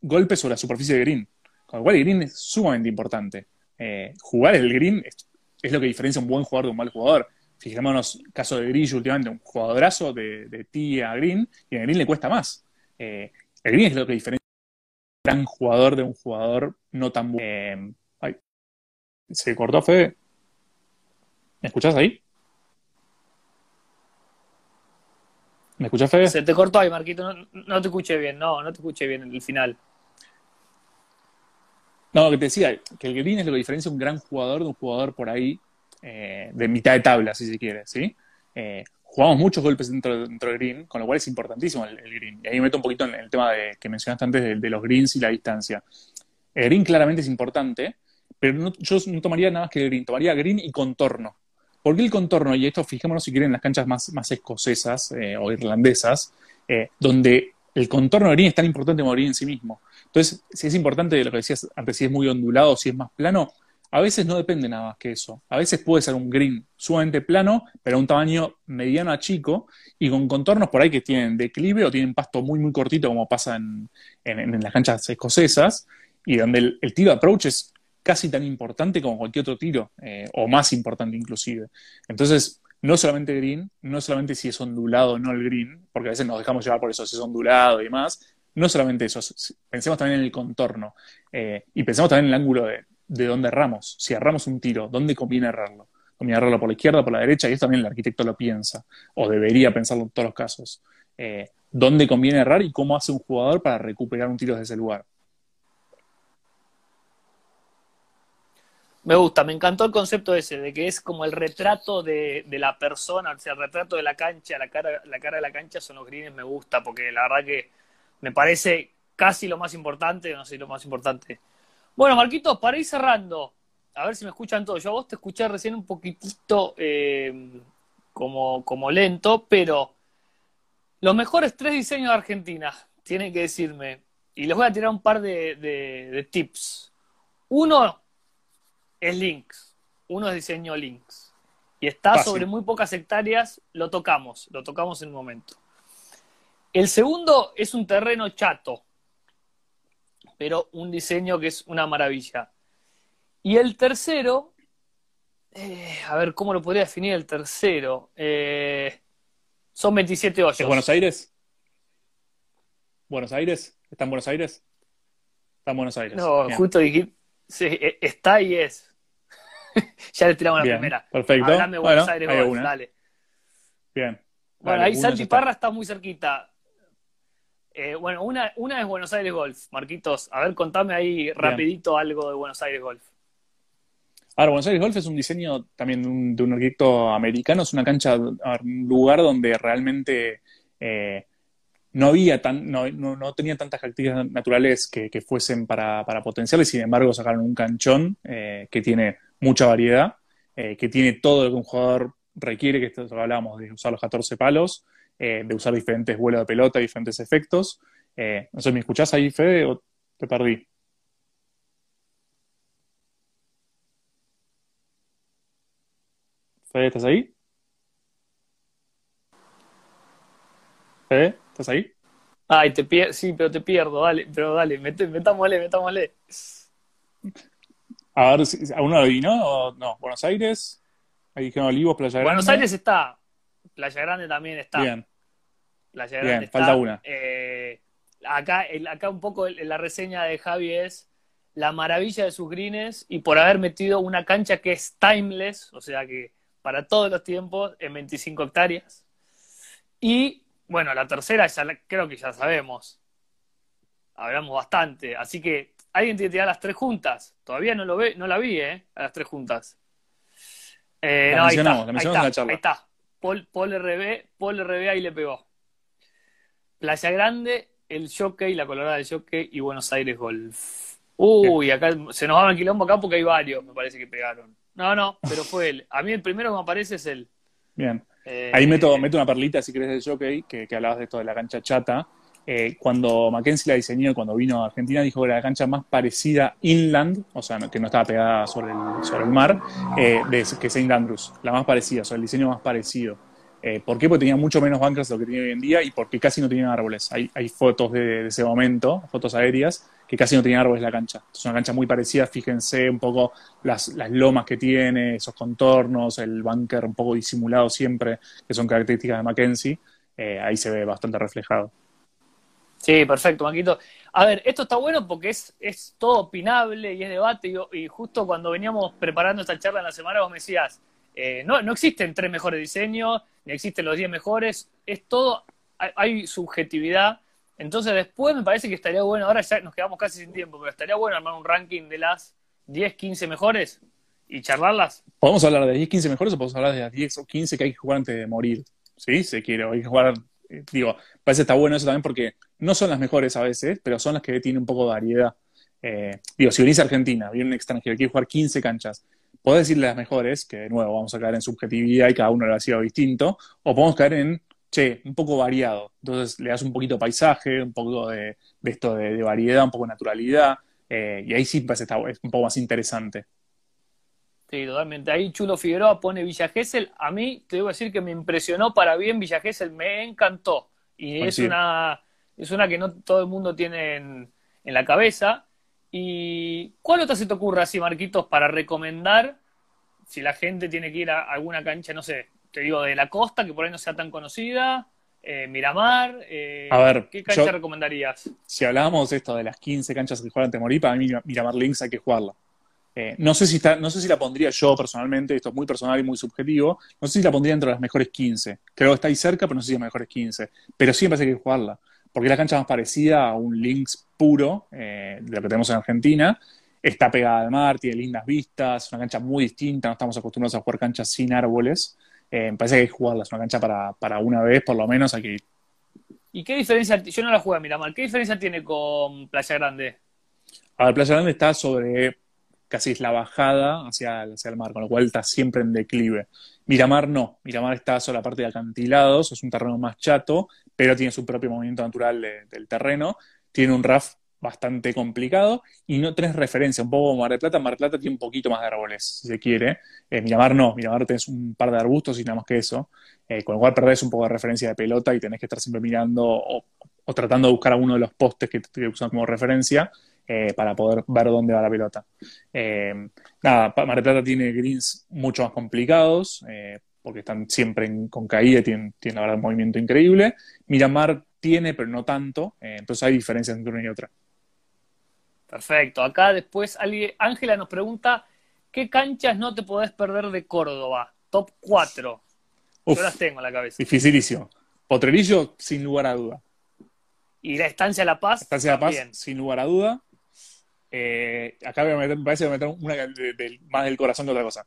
golpes sobre la superficie de green. Con lo cual el green es sumamente importante. Eh, jugar el green es, lo que diferencia un buen jugador de un mal jugador. Fijémonos, caso de Grillo últimamente, un jugadorazo de, de tía a Green, y a Green le cuesta más. Eh, el Green es lo que diferencia un gran jugador de un jugador no tan bueno. Eh, ¿Se cortó, Fede? ¿Me escuchás ahí? ¿Me escuchás, Fede? Se te cortó ahí, Marquito. No, te escuché bien, no, no te escuché bien el final. No, que te decía, que el green es lo que diferencia un gran jugador de un jugador por ahí eh, de mitad de tabla, si se quiere, ¿sí? Eh, jugamos muchos golpes dentro, del green, con lo cual es importantísimo el, green. Y ahí me meto un poquito en el tema de, que mencionaste antes de, los greens y la distancia. El green claramente es importante, pero yo no tomaría nada más que el green, tomaría green y contorno. ¿Por qué el contorno? Y esto fijémonos si quieren en las canchas más, escocesas eh, o irlandesas, donde el contorno del green es tan importante como green en sí mismo. Entonces, si es importante lo que decías antes, si es muy ondulado, si es más plano, a veces no depende nada más que eso. A veces puede ser un green sumamente plano, pero a un tamaño mediano a chico, y con contornos por ahí que tienen declive o tienen pasto muy, muy cortito, como pasa en, las canchas escocesas, y donde el, tiro approach es casi tan importante como cualquier otro tiro, eh, o más importante inclusive. Entonces, no solamente green, no solamente si es ondulado o no el green, porque a veces nos dejamos llevar por eso, si es ondulado y demás, no solamente eso, pensemos también en el contorno, eh, y pensemos también en el ángulo de, de dónde erramos. Si erramos un tiro, ¿dónde conviene errarlo? ¿Conviene errarlo por la izquierda, por la derecha? Y eso también el arquitecto lo piensa, o debería pensarlo en todos los casos. Eh, ¿Dónde conviene errar y cómo hace un jugador para recuperar un tiro desde ese lugar? Me gusta, me encantó el concepto ese, de que es como el retrato de, la persona, o sea, el retrato de la cancha, la cara, la cara de la cancha son los greens, me gusta, porque la verdad que me parece casi lo más importante, no sé, lo más importante, bueno, Marquitos, para ir cerrando, a ver si me escuchan todos. Yo a vos te escuché recién un poquitito eh, como, como lento, pero los mejores tres diseños de Argentina, tienen que decirme. Y les voy a tirar un par de, tips. Uno es Links. Uno es diseño Links. y está Fácil. sobre muy pocas hectáreas, lo tocamos, lo tocamos en un momento. El segundo es un terreno chato, pero un diseño que es una maravilla. Y el tercero, eh, a ver, ¿cómo lo podría definir el tercero? Eh, son 27 hoyos. ¿Es Buenos Aires? ¿Buenos Aires? ¿Está en Buenos Aires? Está en Buenos Aires. No, Bien. justo dijiste, sí, eh, está y es. ya le tiramos la Bien, primera. perfecto. Hablame de Buenos Bueno, Aires una. dale. Bien. Bueno, ahí uno Salti ya está. Está muy cerquita. Eh, bueno, una, una es Buenos Aires Golf, Marquitos. A ver, contame ahí rapidito algo de Buenos Aires Golf. Ahora, Buenos Aires Golf es un diseño también de un, de un arquitecto americano, es una cancha, un lugar donde realmente eh, no había tan, no, no, no tenía tantas características naturales que, que fuesen para, para potenciar, y sin embargo sacaron un canchón eh, que tiene mucha variedad, eh, que tiene todo lo que un jugador requiere, que esto hablábamos de usar los 14 palos, eh, de usar diferentes vuelos de pelota, diferentes efectos. Eh, no sé, ¿me escuchás ahí, Fede, o te perdí? Fede, ¿estás ahí? Fede, ¿estás ahí? Ay, te pier sí, pero te pierdo, dale, pero dale, metámosle, metámosle. A ver, si- ¿a uno lo adivinó o no? ¿Buenos Aires? Ahí dijeron Olivos, Playa Grande. Buenos Aires está, Playa Grande también está. Bien, Playa Bien, Grande está. falta una. Eh, acá, el- acá un poco el- la reseña de Javi es la maravilla de sus greens y por haber metido una cancha que es timeless, o sea que para todos los tiempos, en 25 hectáreas. Y bueno, la tercera ya la- creo que ya sabemos. Hablamos bastante. Así que alguien tiene que tirar las tres juntas. Todavía no lo ve, no la vi, ¿eh? A las tres juntas. Eh, La no, ahí está, mencionamos, la ahí mencionamos en la está, charla. ahí está. Paul, Paul RB, Paul RB ahí le pegó. Playa Grande, el Jockey, la Colorada del Jockey y Buenos Aires Golf. Uy, acá se nos va el quilombo acá porque hay varios, me parece que pegaron. No, no, pero fue él. A mí el primero que me aparece es él. bien. Eh, Ahí meto, meto una perlita, si querés, del jockey, que, que hablabas de esto de la cancha chata. Eh, cuando Mackenzie la diseñó, cuando vino a Argentina, dijo que era la cancha más parecida inland, o sea, que no estaba pegada sobre el, sobre el mar, eh, de, que St. Andrews, la más parecida, o sea, el diseño más parecido. Eh, ¿Por qué? Porque tenía mucho menos bunkers de lo que tiene hoy en día y porque casi no tenían árboles. Hay, fotos de, ese momento, fotos aéreas, que casi no tenían árboles la cancha. Es una cancha muy parecida, fíjense un poco las, lomas que tiene, esos contornos, el bunker un poco disimulado siempre, que son características de Mackenzie. Eh, ahí se ve bastante reflejado. Sí, perfecto, Maquito. A ver, esto está bueno porque es, es todo opinable y es debate. Y justo cuando veníamos preparando esta charla en la semana, vos me decías, eh, no, no existen tres mejores diseños, ni existen los diez mejores, es todo, hay, hay subjetividad. Entonces después me parece que estaría bueno, ahora ya nos quedamos casi sin tiempo, pero estaría bueno armar un ranking de las 10, 15 mejores y charlarlas. ¿Podemos hablar de 10, 15 mejores o podemos hablar de las 10 o 15 que hay que jugar antes de morir? ¿Sí? Se quiere, hay que jugar. eh, Digo, parece que está bueno eso también porque no son las mejores a veces, pero son las que tienen un poco de variedad. Eh, digo, si venís a Argentina, viene un extranjero, quiere jugar 15 canchas, podés decirle las mejores, que de nuevo vamos a caer en subjetividad y cada uno lo ha sido distinto, o podemos caer en, che, un poco variado. Entonces le das un poquito de paisaje, un poco de, de esto de, de variedad, un poco de naturalidad, eh, y ahí sí que está- es un poco más interesante. Sí, totalmente. Ahí Chulo Figueroa pone Villa Gesell. A mí te debo decir que me impresionó para bien Villa Gesell, me encantó. Y es una, es una que no todo el mundo tiene en, en la cabeza. ¿Y cuál otra se te ocurre así, Marquitos, para recomendar si la gente tiene que ir a alguna cancha, no sé, te digo, de la costa, que por ahí no sea tan conocida, eh, Miramar? eh, A ver, ¿Qué cancha yo- recomendarías? si hablábamos de esto de las 15 canchas que juegan morir, para mí Miramar Links hay que jugarla. Eh, no, sé si está, no sé si la pondría yo personalmente, esto es muy personal y muy subjetivo, no sé si la pondría entre las mejores 15. Creo que está ahí cerca, pero no sé si las mejores 15. Pero sí me parece que hay que jugarla, porque es la cancha más parecida a un Links puro eh, de lo que tenemos en Argentina. Está pegada al mar, tiene lindas vistas, es una cancha muy distinta, no estamos acostumbrados a jugar canchas sin árboles. Eh, me parece que hay que jugarla, es una cancha para, para una vez, por lo menos, ir. ¿Y qué diferencia? Yo no la jugué a Miramar. ¿Qué diferencia tiene con Playa Grande? A ver, Playa Grande está sobre casi es la bajada hacia, hacia el mar, con lo cual está siempre en declive. Miramar no, Miramar está sobre la parte de acantilados, es un terreno más chato, pero tiene su propio movimiento natural de- del terreno, tiene un RAF bastante complicado y no tenés referencia, un poco como Mar del Plata, Mar del Plata tiene un poquito más de árboles, si se quiere. Eh, Miramar no, Miramar tenés un par de arbustos y nada más que eso, eh, con lo cual perdés un poco de referencia de pelota y tenés que estar siempre mirando o, o tratando de buscar alguno de los postes que, que usan como referencia eh, para poder ver dónde va la pelota. Eh, nada, Mar del Plata tiene greens mucho más complicados, eh, porque están siempre en- con caída, tienen, tienen la verdad un movimiento increíble. Miramar tiene, pero no tanto, entonces hay diferencias entre una y otra. Perfecto. Acá después Ángela nos pregunta, ¿qué canchas no te podés perder de Córdoba? Top 4. Uf, Yo las tengo en la cabeza. dificilísimo. Potrerillo, sin lugar a duda. Y la Estancia La Paz. Estancia de la Paz, sin lugar a duda. Eh, acá a meter, me parece que a meter una más del corazón que otra cosa.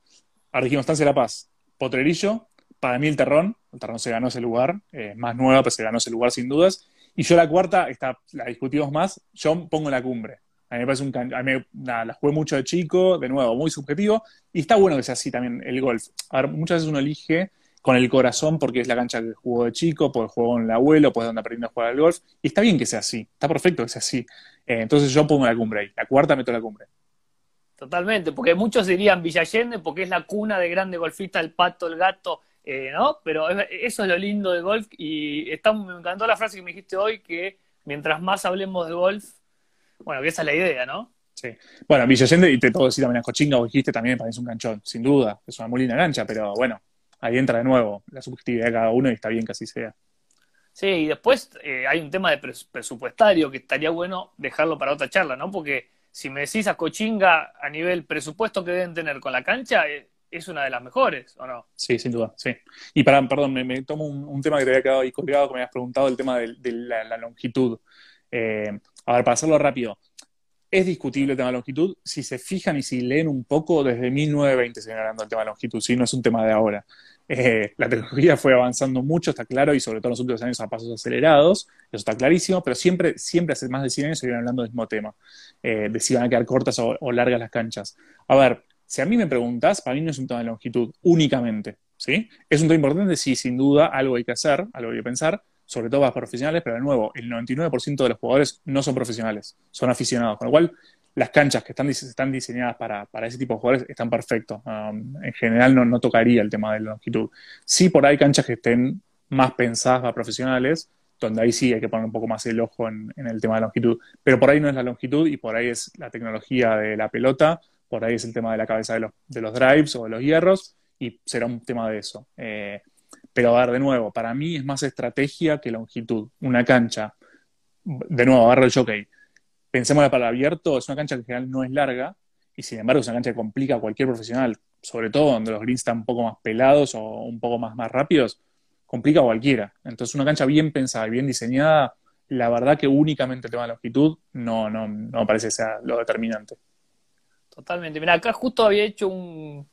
Estancia de la Paz, Potrerillo, para mí el Terrón, el Terrón se ganó ese lugar, eh, más nueva, pero se ganó ese lugar sin dudas. Y yo la cuarta, está, la discutimos más, yo pongo la cumbre. A mí me parece un a mí me- la jugué mucho de chico, de nuevo, muy subjetivo, y está bueno que sea así también el golf. A ver, muchas veces uno elige con el corazón porque es la cancha que jugó de chico, porque jugó con el abuelo, pues donde aprendió a jugar al golf, y está bien que sea así, está perfecto que sea así. Eh, entonces yo pongo la cumbre ahí, la cuarta meto la cumbre. Totalmente, porque muchos dirían Villa Allende porque es la cuna de grandes golfistas, el pato, el gato, eh, ¿no? Pero es- eso es lo lindo de golf y está, me encantó la frase que me dijiste hoy que mientras más hablemos de golf, bueno, que esa es la idea, ¿no? Sí. Bueno, Villa Allende, y te puedo decir también a Cochinga, vos dijiste también, es un canchón, sin duda, es una muy linda cancha, pero bueno, ahí entra de nuevo la subjetividad de cada uno y está bien que así sea. Sí, y después eh, hay un tema de pres- presupuestario que estaría bueno dejarlo para otra charla, ¿no? Porque si me decís a Cochinga a nivel presupuesto que deben tener con la cancha, eh, es una de las mejores, ¿o no? Sí, sin duda, sí. Y para, perdón, me, tomo un, tema que te había quedado ahí colgado, que me habías preguntado, el tema de, la, la longitud. Eh, a ver, para hacerlo rápido, es discutible el tema de longitud. Si se fijan y si leen un poco, desde 1920 se viene hablando del tema de longitud, ¿sí? No es un tema de ahora. Eh, la tecnología fue avanzando mucho, está claro, y sobre todo en los últimos años a pasos acelerados, eso está clarísimo, pero siempre, siempre hace más de 100 años se hablando del mismo tema, eh, de si van a quedar cortas o, o largas las canchas. A ver, si a mí me preguntas, para mí no es un tema de longitud únicamente, ¿sí? Es un tema importante, sí, sin duda, algo hay que hacer, algo hay que pensar, sobre todo para profesionales, pero de nuevo, el 99% de los jugadores no son profesionales, son aficionados, con lo cual las canchas que están, están diseñadas para, para ese tipo de jugadores están perfectos. Um, en general no, no tocaría el tema de la longitud. Sí, por ahí canchas que estén más pensadas para profesionales, donde ahí sí hay que poner un poco más el ojo en, el tema de longitud. Pero por ahí no es la longitud y por ahí es la tecnología de la pelota, por ahí es el tema de la cabeza de los, de los drives o de los hierros y será un tema de eso. Eh, pero a ver, de nuevo, para mí es más estrategia que longitud. Una cancha, de nuevo, agarro el jockey. Pensemos para abierto, es una cancha que en general no es larga y sin embargo es una cancha que complica a cualquier profesional, sobre todo donde los greens están un poco más pelados o un poco más, más rápidos, complica a cualquiera. Entonces una cancha bien pensada y bien diseñada, la verdad que únicamente el tema de longitud no, no, no me parece sea lo determinante. Totalmente. Mira, acá justo había hecho un,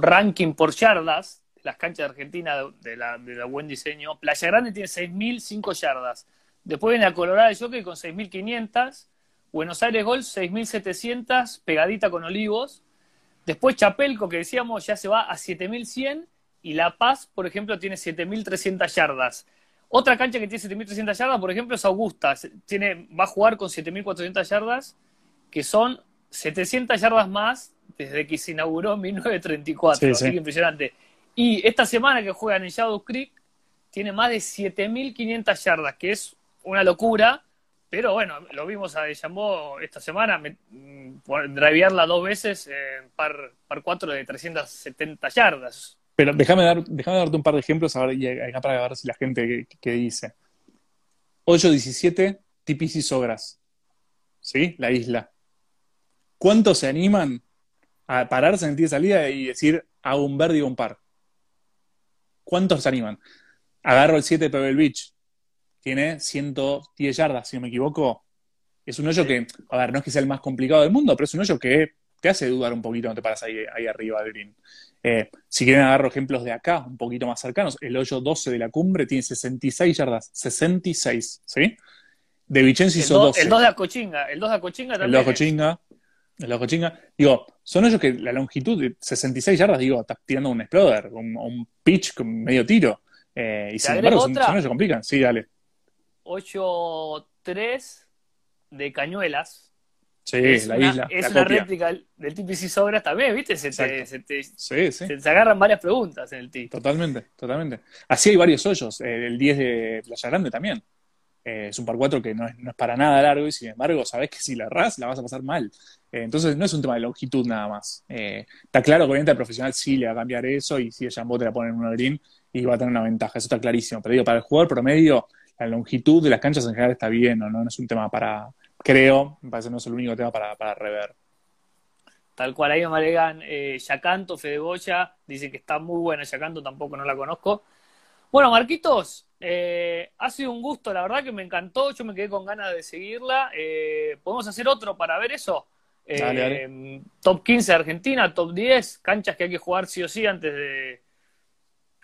ranking por yardas las canchas de Argentina de, de la, de la buen diseño. Playa Grande tiene 6.005 yardas. Después viene a Colorado el Jockey con 6.500. Buenos Aires Golf 6.700, pegadita con Olivos. Después Chapelco, que decíamos, ya se va a 7.100. Y La Paz, por ejemplo, tiene 7.300 yardas. Otra cancha que tiene 7.300 yardas, por ejemplo, es Augusta. Tiene, va a jugar con 7.400 yardas, que son 700 yardas más desde que se inauguró en 1934. Sí, así sí. que impresionante. Y esta semana que juegan en Shadow Creek, tiene más de 7.500 yardas, que es una locura. Pero bueno, lo vimos a Deschambeau esta semana, me, mm, drivearla dos veces en par, par 4 de 370 yardas. Pero déjame, dar, déjame darte un par de ejemplos a ver, y acá para ver si la gente que, dice. 8-17, TPC Sogras. ¿Sí? La isla. ¿Cuántos se animan a pararse en tee de salida y decir hago un verde y un par? ¿Cuántos se animan? Agarro el 7 de Pebble Beach. Tiene 110 yardas, si no me equivoco. Es un hoyo que, a ver, no es que sea el más complicado del mundo, pero es un hoyo que te hace dudar un poquito cuando te paras ahí, ahí arriba del green. Eh, si quieren agarro ejemplos de acá, un poquito más cercanos, el hoyo 12 de la cumbre tiene 66 yardas, 66, ¿sí? De Vicenzo El, hizo do- 12. el 2 de Acochinga, el 2 de Acochinga El también. de Cochinga, Cochinga. Digo, son hoyos que la longitud de 66 yardas, digo, estás tirando un exploder, un, un pitch con medio tiro. Eh, y sin embargo, son, son hoyos que complican. Sí, dale. 8-3, de Cañuelas. Sí, es la una, isla. Es la una copia. réplica del, TPC Sobras también, ¿viste? Se te, se, te, Sí, sí. se te agarran varias preguntas en el TI. Totalmente, totalmente. Así hay varios hoyos. Eh, el 10 de Playa Grande también. Eh, es un par 4 que no es, no es para nada largo y sin embargo sabes que si la errás la vas a pasar mal. Eh, entonces no es un tema de longitud nada más. Eh, está claro que obviamente el profesional sí le va a cambiar eso y si el Jambot te la pone en una green y va a tener una ventaja. Eso está clarísimo. Pero digo, para el jugador promedio, la longitud de las canchas en general está bien, ¿no? No es un tema para, creo, me parece que no es el único tema para, para rever. Tal cual, ahí me agregan Yacanto, Fede Goya, dice que está muy buena Yacanto, tampoco no la conozco. Bueno, Marquitos, eh, ha sido un gusto, la verdad que me encantó, yo me quedé con ganas de seguirla. Eh, ¿Podemos hacer otro para ver eso? Eh, Dale, dale. Top 15 de Argentina, top 10, canchas que hay que jugar sí o sí antes de,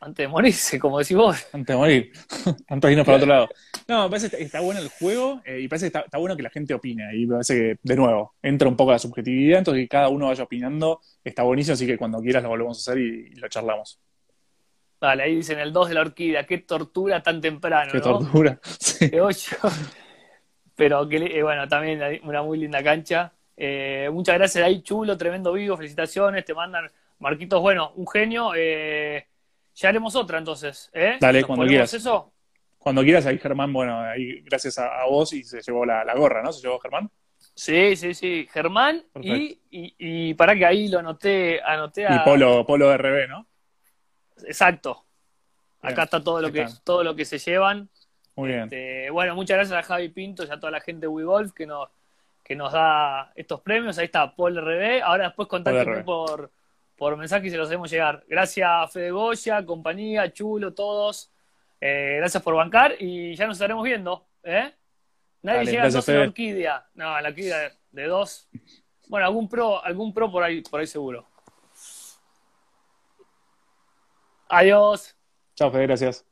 antes de morirse, como decís vos. Antes de morir, antes de irnos para otro lado. No, me parece que está, bueno el juego y parece que está, está bueno que la gente opine. Y me parece que, de nuevo, entra un poco la subjetividad, entonces que cada uno vaya opinando. Está buenísimo, así que cuando quieras lo volvemos a hacer y, y lo charlamos. Vale, ahí dicen el 2 de la orquídea, qué tortura tan temprano, Qué ¿no? tortura. Sí. de 8. Pero que eh, bueno, también una muy linda cancha. Eh, muchas gracias ahí, chulo, tremendo vivo, felicitaciones, te mandan Marquitos, bueno, un genio. eh, ya haremos otra entonces, ¿eh? Dale, ¿Nos cuando quieras. eso? Cuando quieras, ahí Germán, bueno, ahí gracias a, a vos y se llevó la, la gorra, ¿no? Se llevó Germán. Sí, sí, sí. Germán y, y, y para que ahí lo anoté, anoté a... Y Polo, Polo RB, ¿no? Exacto. Bien, Acá está todo lo que todo lo que se llevan. Muy bien. Este, bueno, muchas gracias a Javi Pinto y a toda la gente de WeGolf que nos, que nos da estos premios. Ahí está Paul RB. Ahora después contáctenme por, por mensaje y se los hacemos llegar. Gracias Fede Goya, compañía, Chulo, todos. Eh, gracias por bancar y ya nos estaremos viendo. ¿eh? Nadie Dale, llega a dos en la orquídea. No, en la orquídea de, de dos. Bueno, algún pro, algún pro por ahí, por ahí seguro. Adiós. Chao, Fede, gracias.